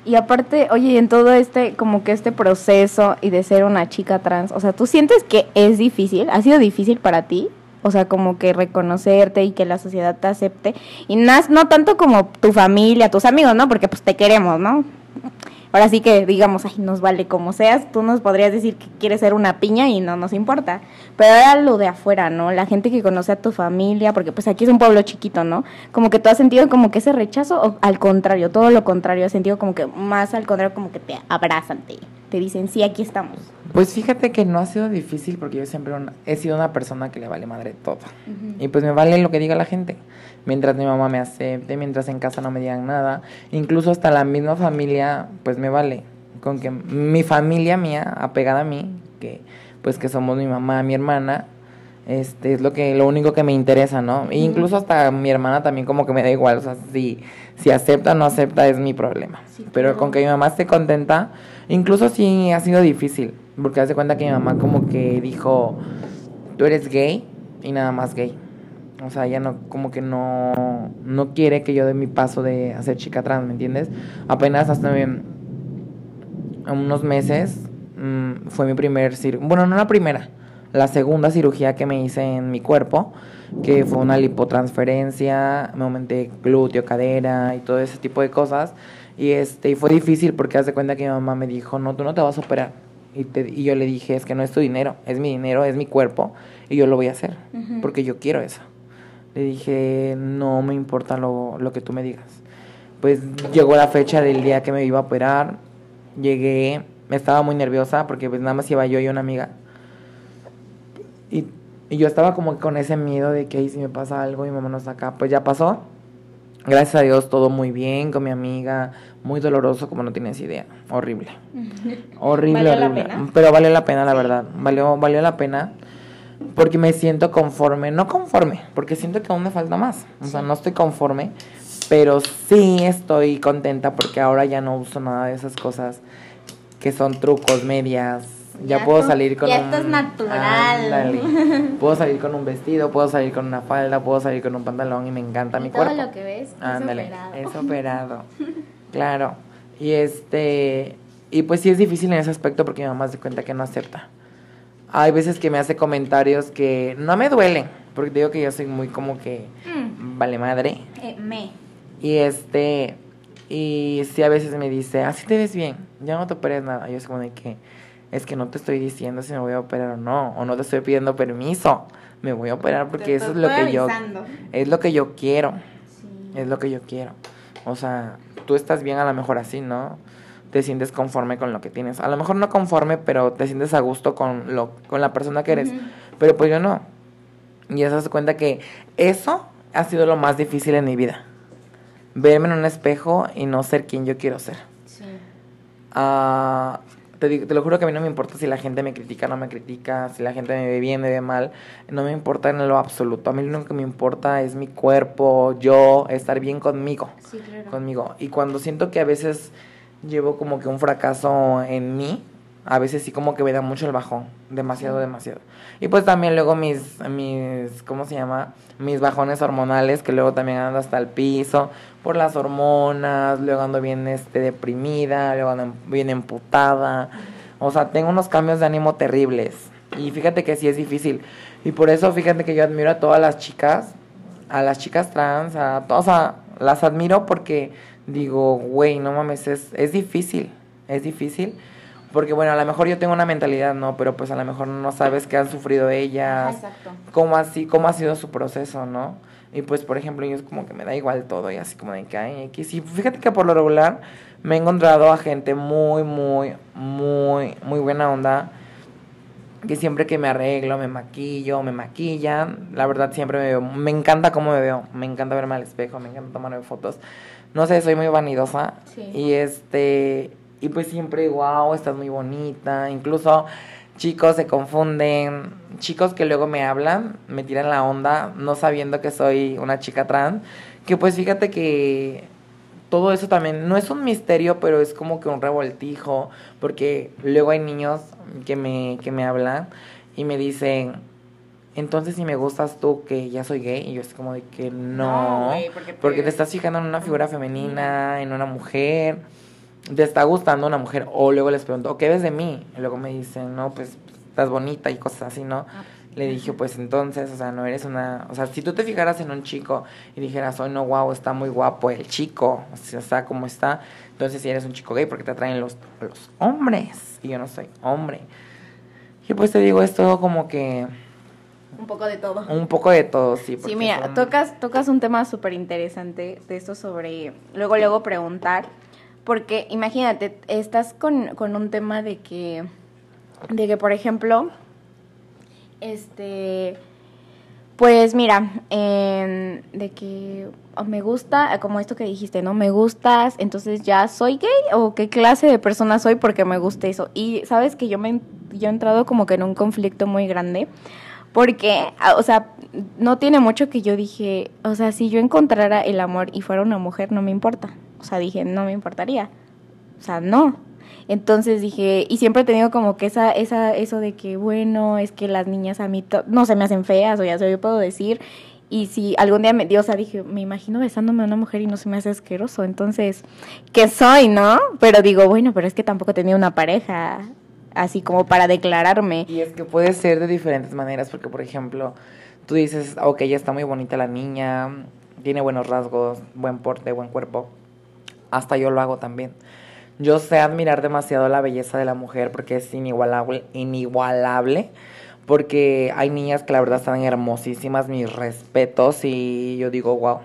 y aparte, oye, en todo este, como que este proceso y de ser una chica trans, o sea, ¿tú sientes que es difícil? ¿Ha sido difícil para ti? O sea, como que reconocerte y que la sociedad te acepte. Y no, no tanto como tu familia, tus amigos, ¿no? Porque pues te queremos, ¿no? Ahora sí que digamos, ay, nos vale como seas, tú nos podrías decir que quieres ser una piña y no nos importa. Pero era lo de afuera, ¿no? La gente que conoce a tu familia, porque pues aquí es un pueblo chiquito, ¿no? Como que tú has sentido como que ese rechazo o al contrario, todo lo contrario, has sentido como que más al contrario, como que te abrazan, te, te dicen, sí, aquí estamos. Pues fíjate que no ha sido difícil porque yo siempre he sido una persona que le vale madre todo. Y pues me vale lo que diga la gente mientras mi mamá me acepte, mientras en casa no me digan nada, incluso hasta la misma familia, pues me vale, con que mi familia mía, apegada a mí, que pues que somos mi mamá, mi hermana, este es lo que lo único que me interesa, ¿no? E incluso hasta mi hermana también como que me da igual, o sea, si si acepta o no acepta es mi problema. Pero con que mi mamá esté contenta, incluso si ha sido difícil, porque hace cuenta que mi mamá como que dijo, "Tú eres gay" y nada más gay. O sea, ella no, como que no, no quiere que yo dé mi paso de hacer chica trans, ¿me entiendes? Apenas hasta unos meses mm, fue mi primer cirugía, bueno, no la primera, la segunda cirugía que me hice en mi cuerpo, que fue una lipotransferencia, me aumenté glúteo, cadera y todo ese tipo de cosas. Y, este, y fue difícil porque hace cuenta que mi mamá me dijo, no, tú no te vas a operar. Y, y yo le dije, es que no es tu dinero, es mi dinero, es mi cuerpo y yo lo voy a hacer porque yo quiero eso. Le dije, no me importa lo, lo que tú me digas. Pues llegó la fecha del día que me iba a operar, llegué, estaba muy nerviosa porque pues nada más iba yo y una amiga. Y, y yo estaba como con ese miedo de que ahí si me pasa algo y mi mamá no está acá. Pues ya pasó. Gracias a Dios todo muy bien con mi amiga, muy doloroso como no tienes idea, horrible. horrible, ¿Valió horrible. la pena? Pero valió la pena, la verdad. Valió valió la pena porque me siento conforme, no conforme, porque siento que aún me falta más. O sea, no estoy conforme, pero sí estoy contenta porque ahora ya no uso nada de esas cosas que son trucos, medias. Ya, Ya puedo tú- salir con ya un natural. Ándale. Puedo salir con un vestido, puedo salir con una falda, puedo salir con un pantalón y me encanta mi todo cuerpo. lo que ves es operado. es operado. claro. Y este y pues sí es difícil en ese aspecto porque mi mamá se cuenta que no acepta. Hay veces que me hace comentarios que no me duelen, porque digo que yo soy muy como que Mm, vale madre. eh, me. Y este y sí a veces me dice, "Así te ves bien, ya no te operes nada." Yo es como de que es que no te estoy diciendo si me voy a operar o no, o no te estoy pidiendo permiso. Me voy a operar porque Te eso es lo que yo es lo que yo quiero. Sí. Es lo que yo quiero. O sea, tú estás bien a lo mejor así, ¿no? Te sientes conforme con lo que tienes. A lo mejor no conforme, pero te sientes a gusto con, lo, con la persona que eres. Ujú. Pero pues yo no. Y eso se cuenta que eso ha sido lo más difícil en mi vida. Verme en un espejo y no ser quien yo quiero ser. Sí. Ah, te, te lo juro que a mí no me importa si la gente me critica o no me critica, si la gente me ve bien, me ve mal, no me importa en lo absoluto. A mí lo único que me importa es mi cuerpo, yo, estar bien conmigo, Sí, claro. conmigo. Y cuando siento que a veces llevo como que un fracaso en mí, a veces sí como que me da mucho el bajón, demasiado, demasiado. Y pues también luego mis, mis, ¿cómo se llama? Mis bajones hormonales, que luego también ando hasta el piso por las hormonas, luego ando bien este, deprimida, luego ando bien emputada. O sea, tengo unos cambios de ánimo terribles. Y fíjate que sí es difícil. Y por eso fíjate que yo admiro a todas las chicas, a las chicas trans, a todas, a- las admiro porque digo, güey, no mames, es, es difícil, es difícil. Porque bueno, a lo mejor yo tengo una mentalidad, ¿no? Pero pues a lo mejor no sabes qué han sufrido ellas, exacto. cómo así, cómo ha sido su proceso, ¿no? Y pues, por ejemplo, yo es como que me da igual todo y así como de que hay X. Y fíjate que por lo regular me he encontrado a gente muy, muy, muy, muy buena onda. Que siempre que me arreglo, me maquillo, me maquillan. La verdad siempre me veo, me encanta cómo me veo. Me encanta verme al espejo, me encanta tomarme fotos. No sé, soy muy vanidosa. Sí. Y este, y pues siempre, wow, estás muy bonita. Incluso chicos se confunden, chicos que luego me hablan, me tiran la onda, no sabiendo que soy una chica trans. Que pues fíjate que todo eso también no es un misterio, pero es como que un revoltijo, porque luego hay niños que me, que me hablan y me dicen, entonces si me gustas tú que ya soy gay, y yo estoy como de que no, No, güey, porque te- porque te estás fijando en una figura femenina, en una mujer, te está gustando una mujer, o luego les pregunto, ¿qué ves de mí? Y luego me dicen, no, pues estás bonita y cosas así, ¿no? Ah, Le dije, pues entonces, o sea, no eres una... O sea, si tú te fijaras en un chico y dijeras, hoy no, wow, está muy guapo el chico, o sea, está como está, entonces si eres un chico gay porque te atraen los, los hombres y yo no soy hombre. Y pues te digo, es todo como que Un poco de todo. un poco de todo, sí. Sí, mira, son- tocas, tocas un tema súper interesante de esto sobre, luego, luego preguntar, porque imagínate, estás con, con un tema de que, de que, por ejemplo, este, pues mira, em, de que oh, me gusta, como esto que dijiste, ¿no? Me gustas, entonces ya soy gay o qué clase de persona soy porque me gusta eso. Y sabes que yo me yo he entrado como que en un conflicto muy grande porque, ah, o sea, no tiene mucho que yo dije, o sea, si yo encontrara el amor y fuera una mujer, no me importa. O sea, dije, no me importaría. O sea, no. Entonces dije, y siempre he tenido como que esa, esa, eso de que, bueno, es que las niñas a mí no se me hacen feas, o ya se yo puedo decir. Y si algún día me dio, o sea, dije, me imagino besándome a una mujer y no se me hace asqueroso. Entonces, ¿qué soy, no? Pero digo, bueno, pero es que tampoco tenía una pareja así como para declararme. Y es que puede ser de diferentes maneras, porque por ejemplo, tú dices, ok, ya está muy bonita la niña, tiene buenos rasgos, buen porte, buen cuerpo. Hasta yo lo hago también. Yo sé admirar demasiado la belleza de la mujer porque es inigualable, inigualable porque hay niñas que la verdad están hermosísimas, mis respetos y yo digo, wow,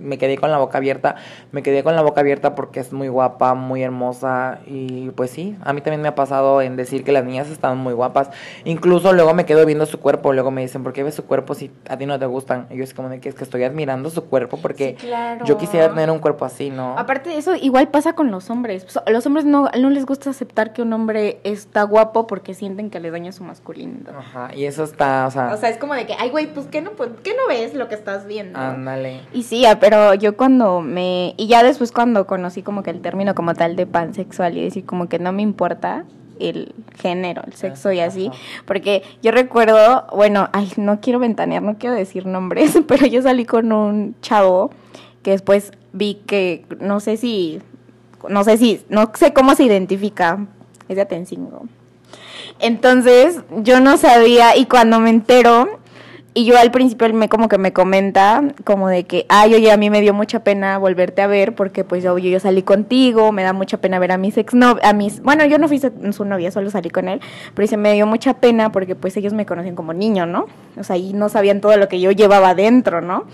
me quedé con la boca abierta, me quedé con la boca abierta porque es muy guapa, muy hermosa y pues sí, a mí también me ha pasado en decir que las niñas están muy guapas, incluso luego me quedo viendo su cuerpo, luego me dicen, ¿por qué ves su cuerpo si a ti no te gustan? Y yo es como de que es que estoy admirando su cuerpo porque yo quisiera tener un cuerpo así, ¿no? Aparte de eso, igual pasa con los hombres, los hombres no, no les gusta aceptar que un hombre está guapo porque sienten que le daña su masculinidad. Ajá, y eso está, o sea... O sea, es como de que, ay, güey, pues, ¿qué no, pues, ¿qué no ves lo que estás viendo? Ándale. Y sí, pero yo cuando me... Y ya después cuando conocí como que el término como tal de pansexual y decir como que no me importa el género, el sexo y así, porque yo recuerdo, bueno, ay, no quiero ventanear, no quiero decir nombres, pero yo salí con un chavo que después vi que, no sé si, no sé si, no sé cómo se identifica, es de Atencingo. Entonces, yo no sabía y cuando me entero, y yo al principio él me como que me comenta como de que, ay, oye, a mí me dio mucha pena volverte a ver porque pues yo, yo salí contigo, me da mucha pena ver a mis ex no, a mis, bueno, yo no fui su novia, solo salí con él, pero dice, me dio mucha pena porque pues ellos me conocen como niño, ¿no? O sea, y no sabían todo lo que yo llevaba adentro, ¿no?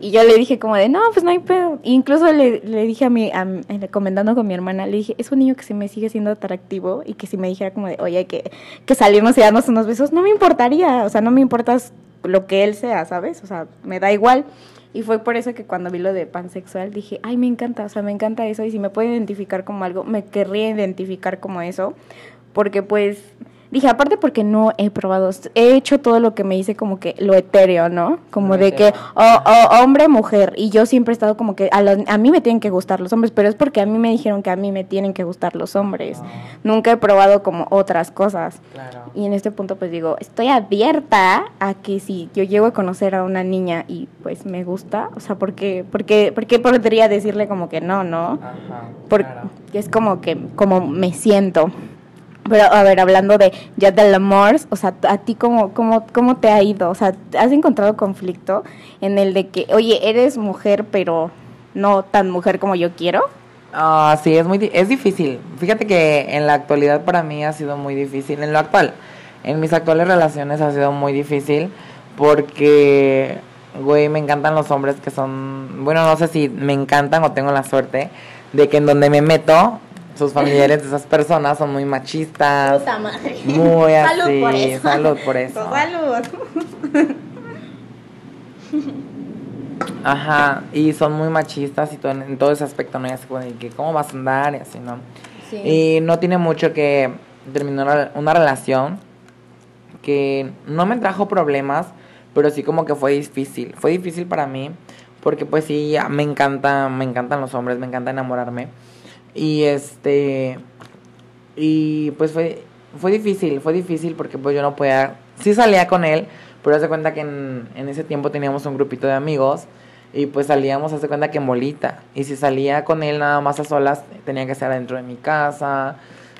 Y yo le dije como de, no, pues no hay pedo. incluso le, le dije a mi, a, comentando con mi hermana, le dije, es un niño que se me sigue siendo atractivo y que si me dijera como de, oye, que, que y darnos unos besos, no me importaría, o sea, no me importas lo que él sea, ¿sabes? O sea, me da igual. Y fue por eso que cuando vi lo de pansexual dije, ay, me encanta, o sea, me encanta eso. Y si me puede identificar como algo, me querría identificar como eso. Porque pues Dije, aparte porque no he probado, he hecho todo lo que me hice como que lo etéreo, ¿no? Como de que oh, oh, hombre, mujer. Y yo siempre he estado como que a, a, mí me tienen que gustar los hombres, pero es porque a mí me dijeron que a mí me tienen que gustar los hombres. Ah. Nunca he probado como otras cosas. Y en este punto pues digo, estoy abierta a que si yo llego a conocer a una niña y pues me gusta, o sea, porque porque porque podría decirle como que no, ¿no? Ajá, porque es como que como me siento. Pero, a ver, hablando de ya del amor, o sea, ¿a ti cómo, cómo, cómo te ha ido? O sea, ¿has encontrado conflicto en el de que, oye, eres mujer, pero no tan mujer como yo quiero? Ah, sí, es muy es difícil. Fíjate que en la actualidad para mí ha sido muy difícil. En lo actual, en mis actuales relaciones ha sido muy difícil porque, güey, me encantan los hombres que son, bueno, no sé si me encantan o tengo la suerte de que en donde me meto sus familiares de esas personas son muy machistas. Puta madre. Muy así. Salud por eso. Salud por eso. Salud. Ajá, y son muy machistas y todo en, todo ese aspecto, ¿no? Y así como que, ¿cómo vas a andar? Y así, ¿no? Sí. Y no tiene mucho que terminar una relación que no me trajo problemas, pero sí como que fue difícil. Fue difícil para mí, porque pues sí, me encanta, me encantan los hombres, me encanta enamorarme. Y este. Y pues fue, fue difícil, fue difícil porque pues yo no podía. Sí salía con él, pero hace cuenta que en, en ese tiempo teníamos un grupito de amigos y pues salíamos, hace cuenta que en bolita. Y si salía con él nada más a solas, tenía que ser adentro de mi casa,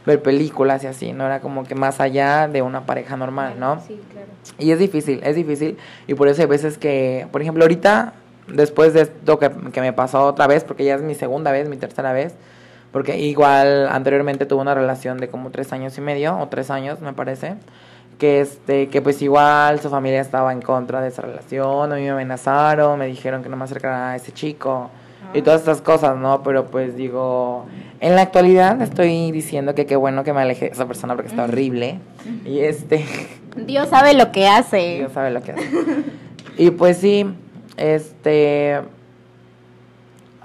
ver películas y así, no era como que más allá de una pareja normal, ¿no? Sí, claro. Y es difícil, es difícil. Y por eso hay veces que, por ejemplo, ahorita, después de esto que, que me pasó otra vez, porque ya es mi segunda vez, mi tercera vez, porque igual anteriormente tuvo una relación de como tres años y medio, o tres años me parece, que este, que pues igual su familia estaba en contra de esa relación, a mí me amenazaron, me dijeron que no me acercara a ese chico y todas estas cosas, ¿no? Pero pues digo, en la actualidad estoy diciendo que qué bueno que me aleje de esa persona porque está horrible. Y este... Dios sabe lo que hace. Dios sabe lo que hace. y pues sí, este...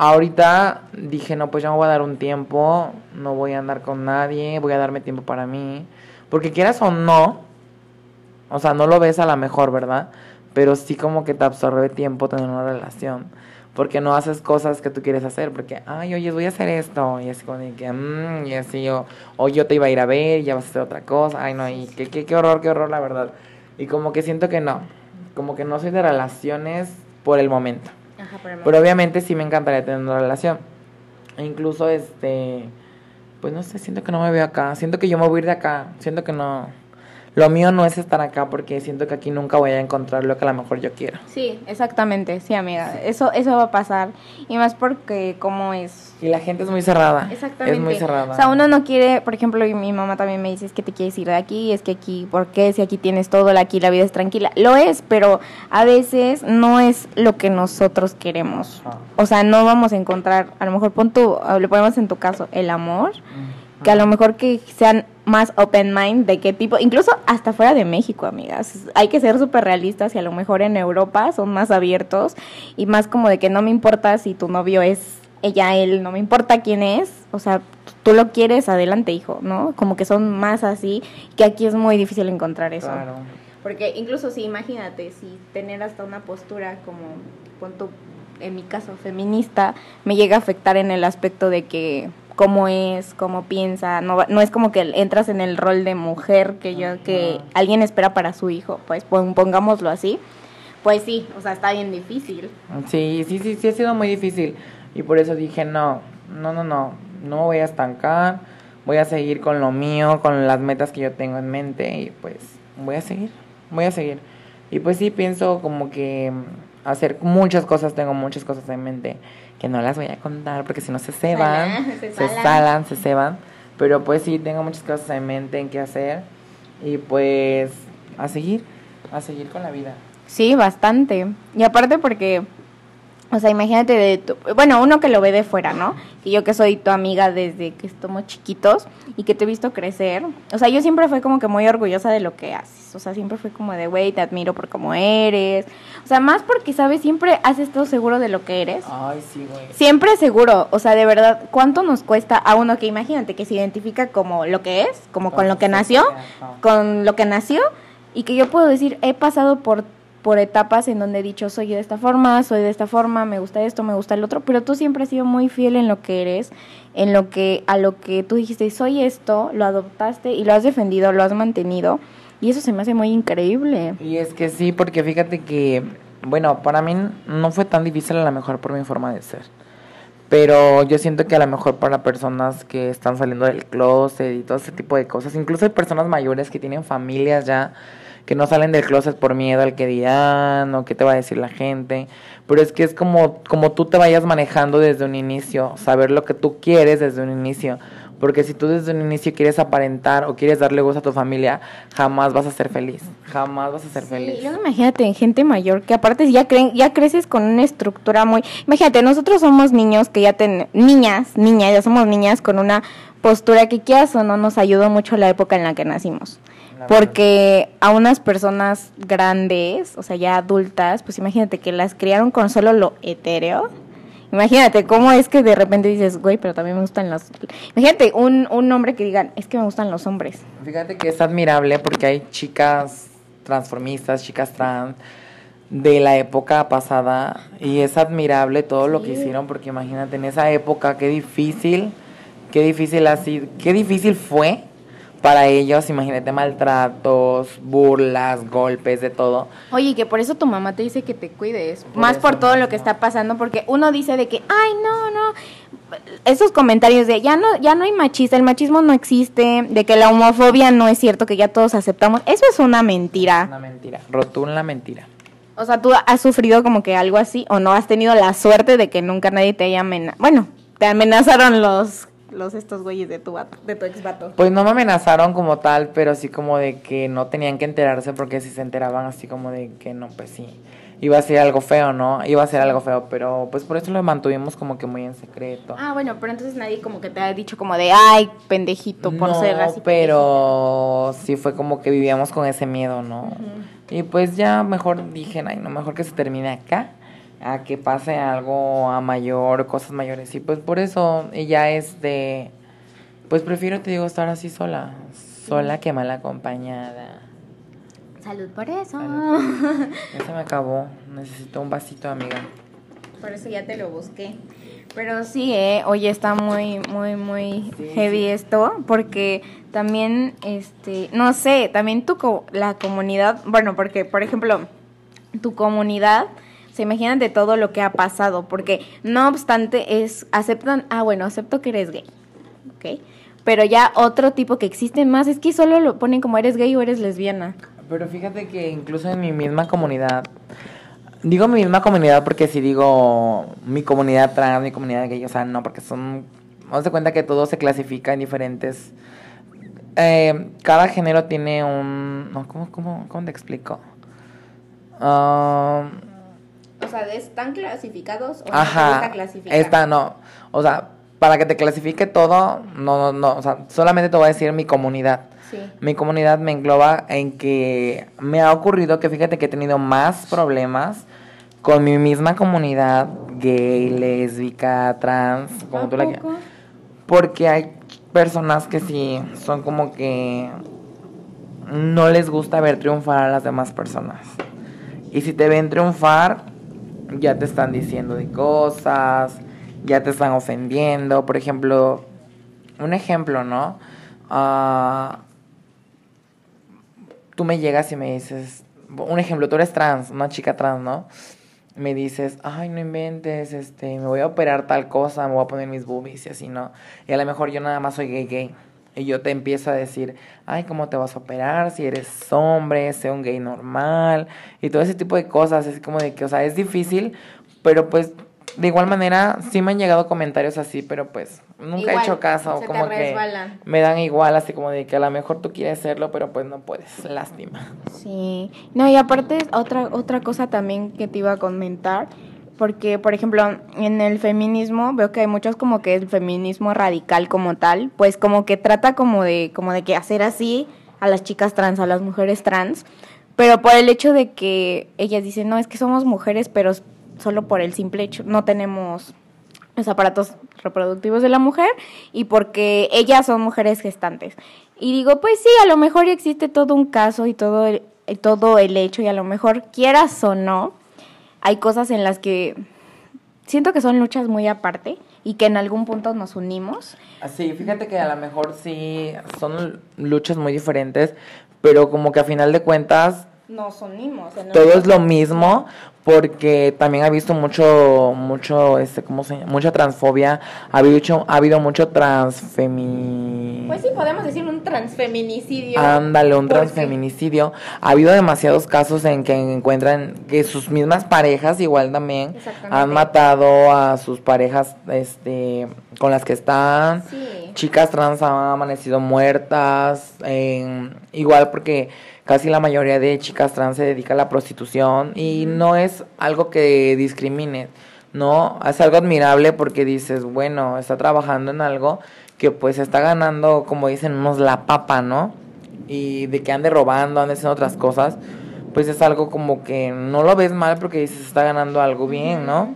Ahorita dije, no, pues ya me voy a dar un tiempo, no voy a andar con nadie, voy a darme tiempo para mí. Porque quieras o no, o sea, no lo ves a la mejor, ¿verdad? Pero sí como que te absorbe tiempo tener una relación. Porque no haces cosas que tú quieres hacer. Porque, ay, oye, voy a hacer esto. Y así como de que, mmm, y así, o, o yo te iba a ir a ver y ya vas a hacer otra cosa. Ay, no, y qué, qué, qué horror, qué horror, la verdad. Y como que siento que no. Como que no soy de relaciones por el momento. Pero obviamente sí me encantaría tener una relación. E incluso este pues no sé, siento que no me veo acá, siento que yo me voy a ir de acá, siento que no, lo mío no es estar acá porque siento que aquí nunca voy a encontrar lo que a lo mejor yo quiero. Sí, exactamente, sí, amiga. Eso eso va a pasar y más porque como es Y la gente es muy cerrada. Exactamente. Es muy cerrada. O sea, uno no quiere, por ejemplo, y mi mamá también me dice, es que te quieres ir de aquí, es que aquí, ¿por qué? Si aquí tienes todo, aquí la vida es tranquila. Lo es, pero a veces no es lo que nosotros queremos. Ajá. O sea, no vamos a encontrar, a lo mejor pon tu, le ponemos en tu caso, el amor, Mm. Que a lo mejor que sean más open mind de qué tipo, incluso hasta fuera de México, amigas. Hay que ser súper realistas y a lo mejor en Europa son más abiertos y más como de que no me importa si tu novio es ella, él, no me importa quién es, o sea, tú lo quieres, adelante, hijo, ¿no? Como que son más así, que aquí es muy difícil encontrar eso. Claro. Porque incluso si imagínate, si tener hasta una postura como, pon en mi caso, feminista, me llega a afectar en el aspecto de que cómo es, cómo piensa, no, no es como que entras en el rol de mujer que yo, que alguien espera para su hijo, pues pon- pongámoslo así, pues sí, o sea, está bien difícil. Sí, sí, sí, sí ha sido muy difícil. Y por eso dije, no, no, no, no, no voy a estancar, voy a seguir con lo mío, con las metas que yo tengo en mente y pues voy a seguir, voy a seguir. Y pues sí, pienso como que hacer muchas cosas, tengo muchas cosas en mente que no las voy a contar porque si no se ceban, se salan, se ceban. Pero pues sí, tengo muchas cosas en mente en qué hacer y pues a seguir, a seguir con la vida. Sí, bastante. Y aparte porque, o sea, imagínate de tu, bueno, uno que lo ve de fuera, ¿no? Y yo que soy tu amiga desde que estamos chiquitos y que te he visto crecer. O sea, yo siempre fui como que muy orgullosa de lo que haces. O sea, siempre fui como de, güey, te admiro por cómo eres. O sea, más porque, ¿sabes? Siempre has estado seguro de lo que eres. Ay, sí, güey. Siempre seguro, o sea, de verdad, ¿cuánto nos cuesta a uno que imagínate que se identifica como lo que es, como con lo que nació, con lo que nació y que yo puedo decir, he pasado por por etapas en donde he dicho, soy de esta forma, soy de esta forma, me gusta esto, me gusta el otro, pero tú siempre has sido muy fiel en lo que eres, en lo que a lo que tú dijiste, soy esto, lo adoptaste y lo has defendido, lo has mantenido y eso se me hace muy increíble. Y es que sí, porque fíjate que, bueno, para mí no fue tan difícil a lo mejor por mi forma de ser. Pero yo siento que a lo mejor para personas que están saliendo del closet y todo ese tipo de cosas, incluso hay personas mayores que tienen familias ya que no salen del closet por miedo al que dirán o qué te va a decir la gente. Pero es que es como, como tú te vayas manejando desde un inicio, saber lo que tú quieres desde un inicio. Porque si tú desde un inicio quieres aparentar o quieres darle gusto a tu familia, jamás vas a ser feliz. Jamás vas a ser Sí, feliz. luego imagínate en gente mayor que aparte ya creen, ya creces con una estructura muy, imagínate, nosotros somos niños que ya ten, niñas, niñas, ya somos niñas con una postura que quieras o no nos ayudó mucho la época en la que nacimos. Porque a unas personas grandes, o sea, ya adultas, pues imagínate que las criaron con solo lo etéreo. Imagínate cómo es que de repente dices, güey, pero también me gustan los... Imagínate un, un hombre que digan, es que me gustan los hombres. Fíjate que es admirable porque hay chicas transformistas, chicas trans de la época pasada y es admirable todo lo que hicieron porque imagínate en esa época qué difícil, qué difícil así, qué difícil fue para ellos, imagínate maltratos, burlas, golpes, de todo. Oye, que por eso tu mamá te dice que te cuides, Por más por todo lo que está pasando, porque uno dice de que, ay, no, no, esos comentarios de ya no, ya no hay machista, el machismo no existe, de que la homofobia no es cierto, que ya todos aceptamos, eso es una mentira. Una mentira, rotunda mentira. O sea, tú has sufrido como que algo así, o no has tenido la suerte de que nunca nadie te haya amenazado. Bueno, te amenazaron los, los estos güeyes de tu, vato- de tu ex vato. Pues no me amenazaron como tal, pero sí como de que no tenían que enterarse porque si se enteraban así como de que no, pues sí. Iba a ser algo feo, ¿no? Iba a ser algo feo, pero pues por eso lo mantuvimos como que muy en secreto. Ah, bueno, pero entonces nadie como que te ha dicho como de, ay, pendejito, por no, ser así. pero sí fue como que vivíamos con ese miedo, ¿no? Y pues ya mejor dije, ay, no, mejor que se termine acá, a que pase algo a mayor, cosas mayores. Y pues por eso, y ya este, pues prefiero, te digo, estar así sola, sola que mal acompañada. Salud por eso. Salud. Ya se me acabó, necesito un vasito, amiga. Por eso ya te lo busqué. Pero sí, eh, oye, está muy, muy, muy Sí, heavy sí. esto, porque también, este, no sé, también tu, co- la comunidad, bueno, porque, por ejemplo, tu comunidad, se imaginan de todo lo que ha pasado, porque no obstante es, aceptan, ah, bueno, acepto que eres gay, ¿ok? pero ya otro tipo que existen más es que solo lo ponen como eres gay o eres lesbiana. Pero fíjate que incluso en mi misma comunidad, digo mi misma comunidad porque si digo mi comunidad trans, mi comunidad gay, o sea, no, porque son, vamos a cuenta que todo se clasifica en diferentes, eh, cada género tiene un, no, ¿cómo, cómo, cómo te explico? Um, o sea, ¿están clasificados o ajá, no Está, no, o sea, para que te clasifique todo, no, no, no, o sea, solamente te voy a decir mi comunidad. Mi comunidad me engloba en que me ha ocurrido que fíjate que he tenido más problemas con mi misma comunidad gay, lésbica, trans, como tú la quieras. Porque hay personas que sí son como que no les gusta ver triunfar a las demás personas. Y si te ven triunfar, ya te están diciendo de cosas, ya te están ofendiendo. Por ejemplo, un ejemplo, ¿no? Ah, tú me llegas y me dices, un ejemplo, tú eres trans, una chica trans, ¿no? Me dices, ay, no inventes, este, me voy a operar tal cosa, me voy a poner mis boobies y así, ¿no? Y a lo mejor yo nada más soy gay gay. Y yo te empiezo a decir, ay, ¿cómo te vas a operar? Si eres hombre, sé un gay normal. Y todo ese tipo de cosas. Es como de que, o sea, es difícil, pero pues de igual manera, sí me han llegado comentarios así, pero pues nunca he hecho caso. como que me dan igual, así como de que a lo mejor tú quieres hacerlo, pero pues no puedes. Lástima. Sí. No, y aparte, otra, otra cosa también que te iba a comentar. Porque, por ejemplo, en el feminismo veo que hay muchos como que el feminismo radical como tal, pues como que trata como de, como de que hacer así a las chicas trans, a las mujeres trans, pero por el hecho de que ellas dicen, no, es que somos mujeres, pero solo por el simple hecho, no tenemos los aparatos reproductivos de la mujer y porque ellas son mujeres gestantes. Y digo, pues sí, a lo mejor existe todo un caso y todo el, todo el hecho y a lo mejor quieras o no, hay cosas en las que siento que son luchas muy aparte y que en algún punto nos unimos. Sí, fíjate que a lo mejor sí son luchas muy diferentes, pero como que a final de cuentas nos unimos. todo es lo mismo porque también ha visto mucho, mucho, este, ¿cómo se llama? Mucha transfobia, ha habido, ha habido mucho transfemi... Pues sí, podemos decir un transfeminicidio. Ándale, un transfeminicidio. Ha habido demasiados casos en que encuentran que sus mismas parejas igual también han matado a sus parejas, este, con las que están. Chicas trans han amanecido muertas, igual porque casi la mayoría de chicas trans se dedica a la prostitución y no es algo que discrimine, ¿no? Es algo admirable porque dices, bueno, está trabajando en algo que pues está ganando, como dicen unos, la papa, ¿no? Y de que ande robando, ande haciendo otras cosas, pues es algo como que no lo ves mal porque dices, está ganando algo bien, ¿no?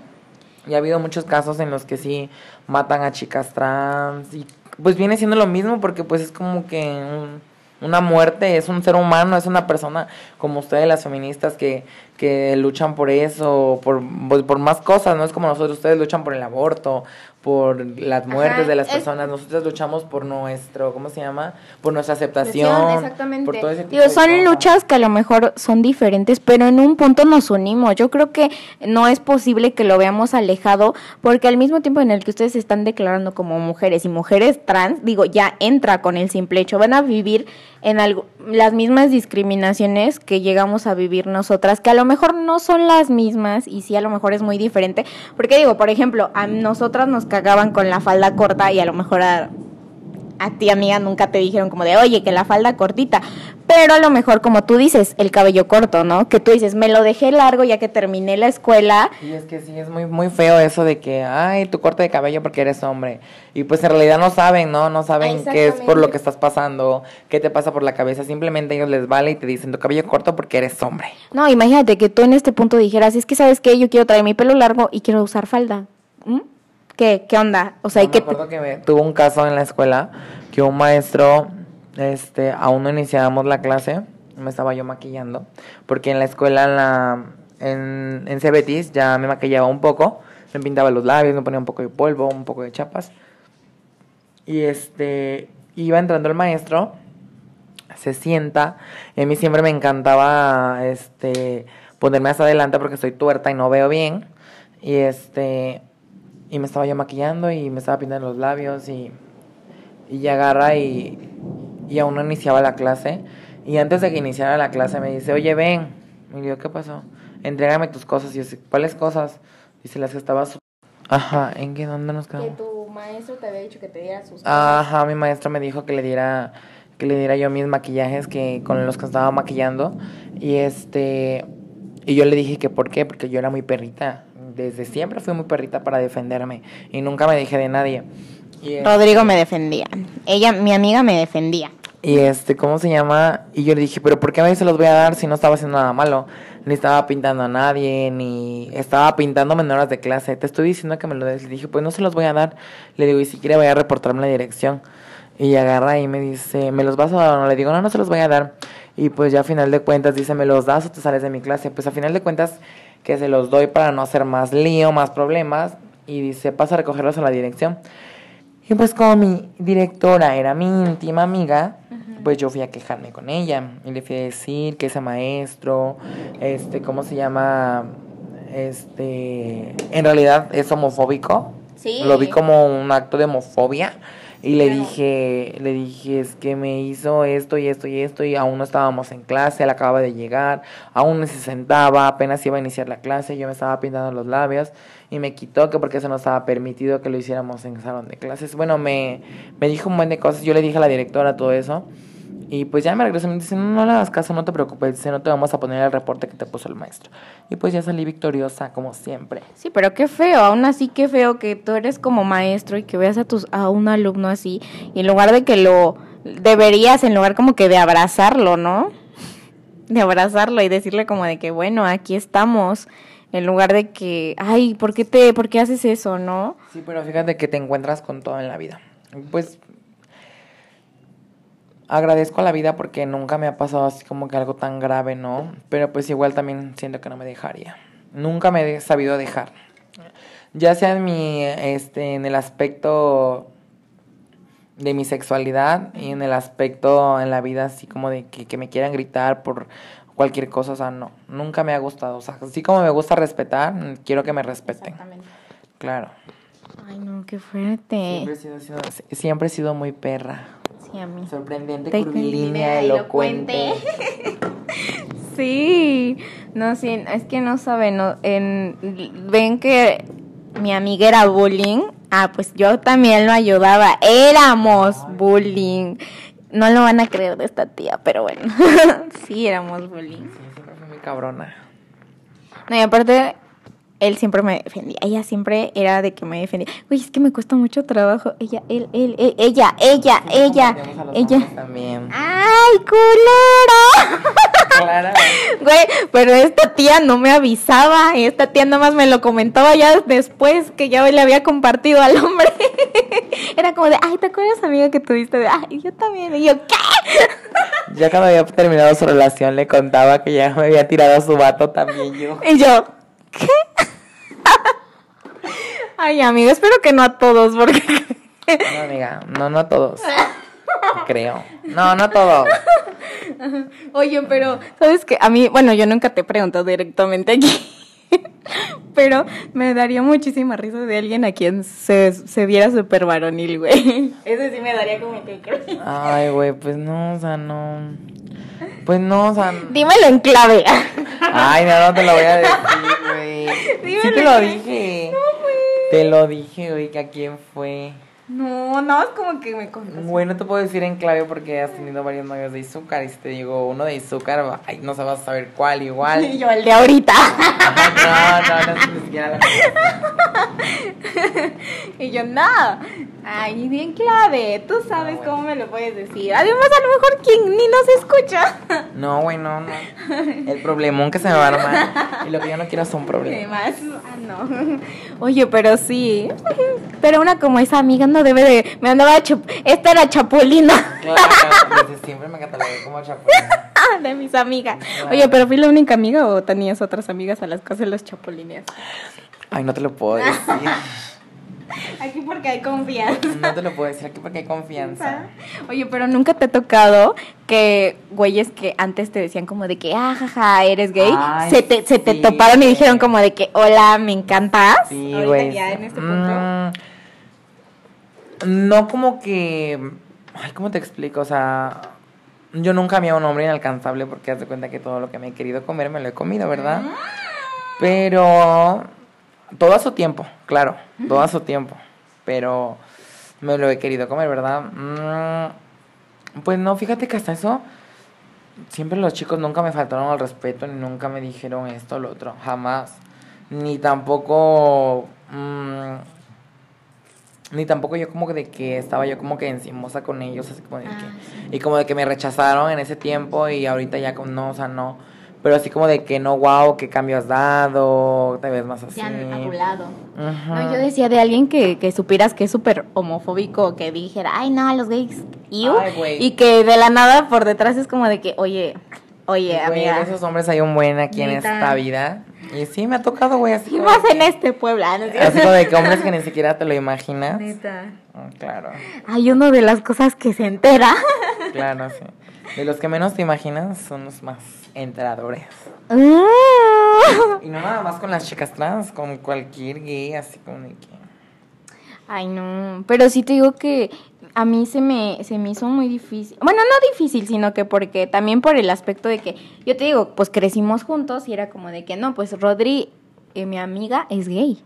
Y ha habido muchos casos en los que sí matan a chicas trans y pues viene siendo lo mismo porque pues es como que... Un, una muerte es un ser humano, es una persona como ustedes, las feministas, que, que luchan por eso, por, por más cosas, no es como nosotros, ustedes luchan por el aborto, por las muertes de las personas, nosotros luchamos por nuestro, ¿cómo se llama? Por nuestra aceptación, exactamente. por todo ese tipo son luchas que a lo mejor son diferentes, pero en un punto nos unimos. Yo creo que no es posible que lo veamos alejado, porque al mismo tiempo en el que ustedes se están declarando como mujeres y mujeres trans, digo, ya entra con el simple hecho, van a vivir en algo, las mismas discriminaciones que llegamos a vivir nosotras, que a lo mejor no son las mismas y sí a lo mejor es muy diferente, porque digo, por ejemplo, a nosotras nos cagaban con la falda corta y a lo mejor a, a ti amiga nunca te dijeron como de, oye, que la falda cortita, pero a lo mejor como tú dices, el cabello corto, ¿no? Que tú dices, me lo dejé largo ya que terminé la escuela. Y es que sí, es muy, muy feo eso de que, ay, tu corte de cabello porque eres hombre. Y pues en realidad no saben, ¿no? No saben qué es por lo que estás pasando, qué te pasa por la cabeza. Simplemente ellos les vale y te dicen tu cabello corto porque eres hombre. No, imagínate que tú en este punto dijeras, es que sabes que yo quiero traer mi pelo largo y quiero usar falda. ¿Mm? ¿Qué, ¿Qué onda? O sea, me acuerdo que me, tuvo un caso en la escuela que un maestro este, aún no iniciábamos la clase, me estaba yo maquillando, porque en la escuela, en, la, en, en Cebetis, ya me maquillaba un poco, me pintaba los labios, me ponía un poco de polvo, un poco de chapas, y este, iba entrando el maestro, se sienta, y a mí siempre me encantaba, este, ponerme hasta adelante porque estoy tuerta y no veo bien, y este, y me estaba yo maquillando y me estaba pintando los labios y y agarra y, y aún no iniciaba la clase. Y antes de que iniciara la clase me dice, oye, ven. Y digo, ¿qué pasó? Entrégame tus cosas. Y yo, ¿cuáles cosas? Dice, las que estabas... Ajá, ¿en qué? ¿Dónde nos quedamos? Que tu maestro te había dicho que te diera sus Ajá, mi maestro me dijo que le diera que le diera yo mis maquillajes que con los que estaba maquillando y este y yo le dije que por qué, porque yo era muy perrita. Desde siempre fui muy perrita para defenderme y nunca me dije de nadie. Y, Rodrigo me defendía. Ella, mi amiga me defendía. y este, ¿cómo se llama? Y yo le dije, pero ¿por qué a mí se los voy a dar si no estaba haciendo nada malo? Ni estaba pintando a nadie, ni estaba pintando menores de clase. Te estoy diciendo que me lo des. Le dije, pues no se los voy a dar. Le digo, y si quiere voy a reportarme la dirección. Y agarra y me dice, ¿me los vas a dar o no? Le digo, no, no se los voy a dar. Y pues ya a final de cuentas dice, ¿me los das o te sales de mi clase? Pues a final de cuentas que se los doy para no hacer más lío, más problemas. Y dice, pasa a recogerlos a la dirección. Y pues como mi directora era mi íntima amiga, pues yo fui a quejarme con ella. Y le fui a decir que ese maestro, este, ¿cómo se llama? Este, en realidad es homofóbico. Sí. Lo vi como un acto de homofobia. Y le dije, le dije, es que me hizo esto y esto y esto y aún no estábamos en clase, él acababa de llegar, aún no se sentaba, apenas iba a iniciar la clase, yo me estaba pintando los labios y me quitó que porque eso no estaba permitido que lo hiciéramos en salón de clases. Bueno, me, me dijo un buen de cosas, yo le dije a la directora todo eso y pues ya me regresó y me dice, no, no le hagas caso, no te preocupes, dice, no te vamos a poner el reporte que te puso el maestro. Y pues ya salí victoriosa, como siempre. Sí, pero qué feo, aún así qué feo que tú eres como maestro y que veas a tus a un alumno así y en lugar de que lo deberías en lugar como que de abrazarlo, ¿no? De abrazarlo y decirle como de que bueno, aquí estamos en lugar de que, ay, ¿por qué te por qué haces eso, no? Sí, pero fíjate que te encuentras con todo en la vida. Pues agradezco a la vida porque nunca me ha pasado así como que algo tan grave, ¿no? Pero pues igual también siento que no me dejaría. Nunca me he sabido dejar. Ya sea en mi este en el aspecto de mi sexualidad y en el aspecto en la vida así como de que, que me quieran gritar por cualquier cosa, o sea, no, nunca me ha gustado, o sea, así como me gusta respetar, quiero que me respeten. Claro. Ay, no, qué fuerte. Siempre he sido, sido- siempre he sido muy perra. Sí, a mí. Sorprendente, Te- curvilínea, elocuente. Sí, no, sí, es que no saben, no, en, ven que mi amiga era bullying, ah, pues yo también lo ayudaba, éramos bullying, no lo van a creer de esta tía, pero bueno, sí, éramos bullying. Sí, siempre fui muy cabrona. No, y aparte, él siempre me defendía, ella siempre era de que me defendía, uy, es que me cuesta mucho trabajo, ella, él, él, él, ella, ella, ella, ella. También. ¡Ay, culera! Claro. Güey, pero esta tía no me avisaba. Esta tía nada más me lo comentaba ya después que ya le había compartido al hombre. Era como de, ay, ¿te acuerdas, amiga, que tuviste? De, ay, yo también. Y yo, ¿qué? Ya cuando había terminado su relación le contaba que ya me había tirado a su vato también yo. Y yo, ¿qué? Ay, amiga, espero que no a todos, porque. No, amiga, no, no a todos. Creo. No, no a todos. Oye, pero, ¿sabes qué? A mí, bueno, yo nunca te he preguntado directamente aquí. Pero me daría muchísima risa de alguien a quien se, se viera súper varonil, güey. Ese sí me daría como que... Ay, güey, pues no, o sea, no. Pues no, o sea. Dímelo en clave. Ay, no, no te lo voy a decir, güey. Sí te lo dije. No, güey. Te lo dije, güey, que a quién fue. No, no, es como que me contas. Güey, no te puedo decir en clave porque has tenido varios novios de azúcar. Y si te digo uno de azúcar, ay, no sabes saber cuál igual. Y yo, el de ahorita. Ajá, no, no, no, ni siquiera la y yo, no. Ay, bien clave. Tú sabes bueno. cómo me lo puedes decir. Además, a lo mejor quien ni nos escucha. No, güey, no, no. El problemón que se me va a armar. Y lo que yo no quiero son ¿Qué problemas. más? Ah, no. Oye, pero sí. Pero una como esa amiga no debe de. Me andaba. chup- Esta era Chapulina. Claro, desde siempre me catalogué como chapulín. de mis amigas. Oye, pero fui la única amiga o tenías otras amigas a las que hacen los chapulines. Ay, no te lo puedo decir. Aquí porque hay confianza. No te lo puedo decir aquí porque hay confianza. Oye, pero nunca te ha tocado que güeyes que antes te decían como de que, ah, jaja, eres gay, Ay, se te, se te toparon y dijeron como de que, hola, me encantas. Sí, Ahorita güey. ya en este punto. Mm, no como que, ay, ¿cómo te explico? O sea, yo nunca había un hombre inalcanzable porque haz de cuenta que todo lo que me he querido comer me lo he comido, ¿verdad? Pero todo a su tiempo, claro, todo a su tiempo. Pero me lo he querido comer, ¿verdad? Mm, pues no, fíjate que hasta eso siempre los chicos nunca me faltaron al respeto ni nunca me dijeron esto o lo otro, jamás. Ni tampoco mm, ni tampoco yo como de que estaba yo como que encimosa con ellos, así como de Ah, que, y como de que me rechazaron en ese tiempo y ahorita ya con no, o sea, no, pero así como de que no, wow, qué cambio has dado, te ves más así. Se han. No, yo decía de alguien que, que supieras que es súper homofóbico, que dijera, ay, no, los gays, iu", Ay, güey. y que de la nada por detrás es como de que, oye, oye, Güey, amiga, de esos hombres hay un buen aquí en esta vida. Y sí, me ha tocado, güey, así ¿qué como más en que- este pueblo? ¿no es Así como de que hombres que ni siquiera te lo imaginas. Neta. Ah, Claro, Hay uno de las cosas que se entera. claro, sí. De los que menos te imaginas son los más enteradores. Y no nada más con las chicas trans, con cualquier gay, así como de que... Ay, no, pero sí te digo que a mí se me, se me hizo muy difícil. Bueno, no difícil, sino que porque también por el aspecto de que, yo te digo, pues crecimos juntos y era como de que no, pues Rodri, eh, mi amiga, es gay.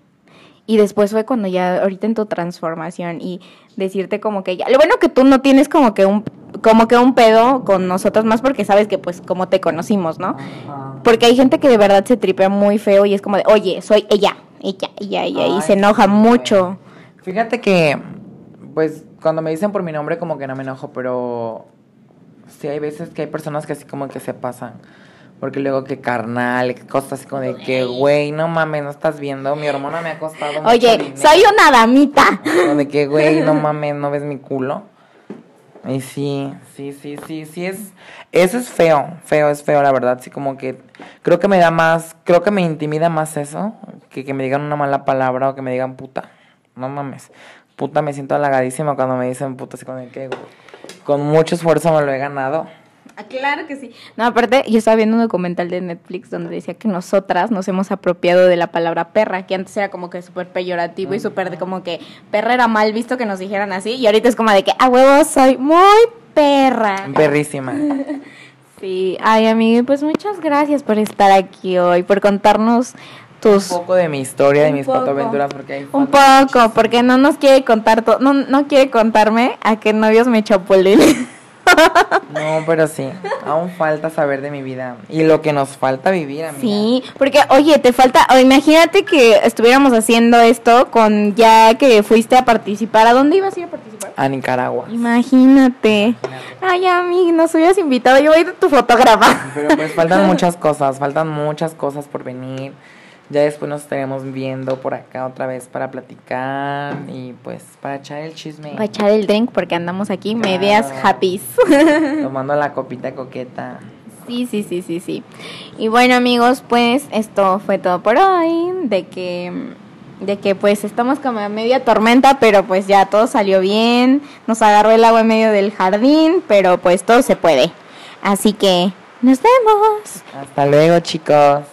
Y después fue cuando ya, ahorita en tu transformación y decirte como que ya, lo bueno que tú no tienes como que un, como que un pedo con nosotros más porque sabes que pues como te conocimos, ¿no? Ajá. Porque hay gente que de verdad se tripea muy feo y es como de, oye, soy ella, ella, ella, ella, y se enoja sí, mucho. güey. Fíjate que, pues, cuando me dicen por mi nombre como que no me enojo, pero sí hay veces que hay personas que así como que se pasan. Porque luego que carnal, que cosas así como de que, güey, no mames, no estás viendo, mi hormona me ha costado Oye, soy una damita. O de que, güey, no mames, no ves mi culo. Y sí, sí, sí, sí, sí es, eso es feo, feo, es feo, la verdad, sí, como que, creo que me da más, creo que me intimida más eso, que que me digan una mala palabra o que me digan puta, no mames, puta, me siento halagadísima cuando me dicen puta, así como de que, güey, con mucho esfuerzo me lo he ganado. Ah, Claro que sí. No, aparte, yo estaba viendo un documental de Netflix donde decía que nosotras nos hemos apropiado de la palabra perra, que antes era como que súper peyorativo y súper de como que perra era mal visto que nos dijeran así, y ahorita es como de que, a huevo, soy muy perra. Perrísima. Sí, ay, amigo, pues muchas gracias por estar aquí hoy, por contarnos tus... Un poco de mi historia, de mis poco. fotoaventuras, porque hay Un poco, porque no nos quiere contar todo, no, no quiere contarme a qué novios me chapulín. No, pero sí, aún falta saber de mi vida y lo que nos falta vivir, amiga. Sí, porque oye, te falta, o imagínate que estuviéramos haciendo esto con ya que fuiste a participar, ¿a dónde ibas a ir a participar? A Nicaragua. Imagínate. Ay, amiga, nos hubieras invitado, yo voy de tu fotógrafa. Pero pues faltan muchas cosas, faltan muchas cosas por venir. Ya después nos estaremos viendo por acá otra vez para platicar y pues para echar el chisme. Para echar el drink porque andamos aquí medias happy. Tomando la copita coqueta. Sí, sí, sí, sí, sí. Y bueno, amigos, pues esto fue todo por hoy. De que, de que pues estamos como a media tormenta, pero pues ya todo salió bien. Nos agarró el agua en medio del jardín, pero pues todo se puede. Así que nos vemos. Hasta luego, chicos.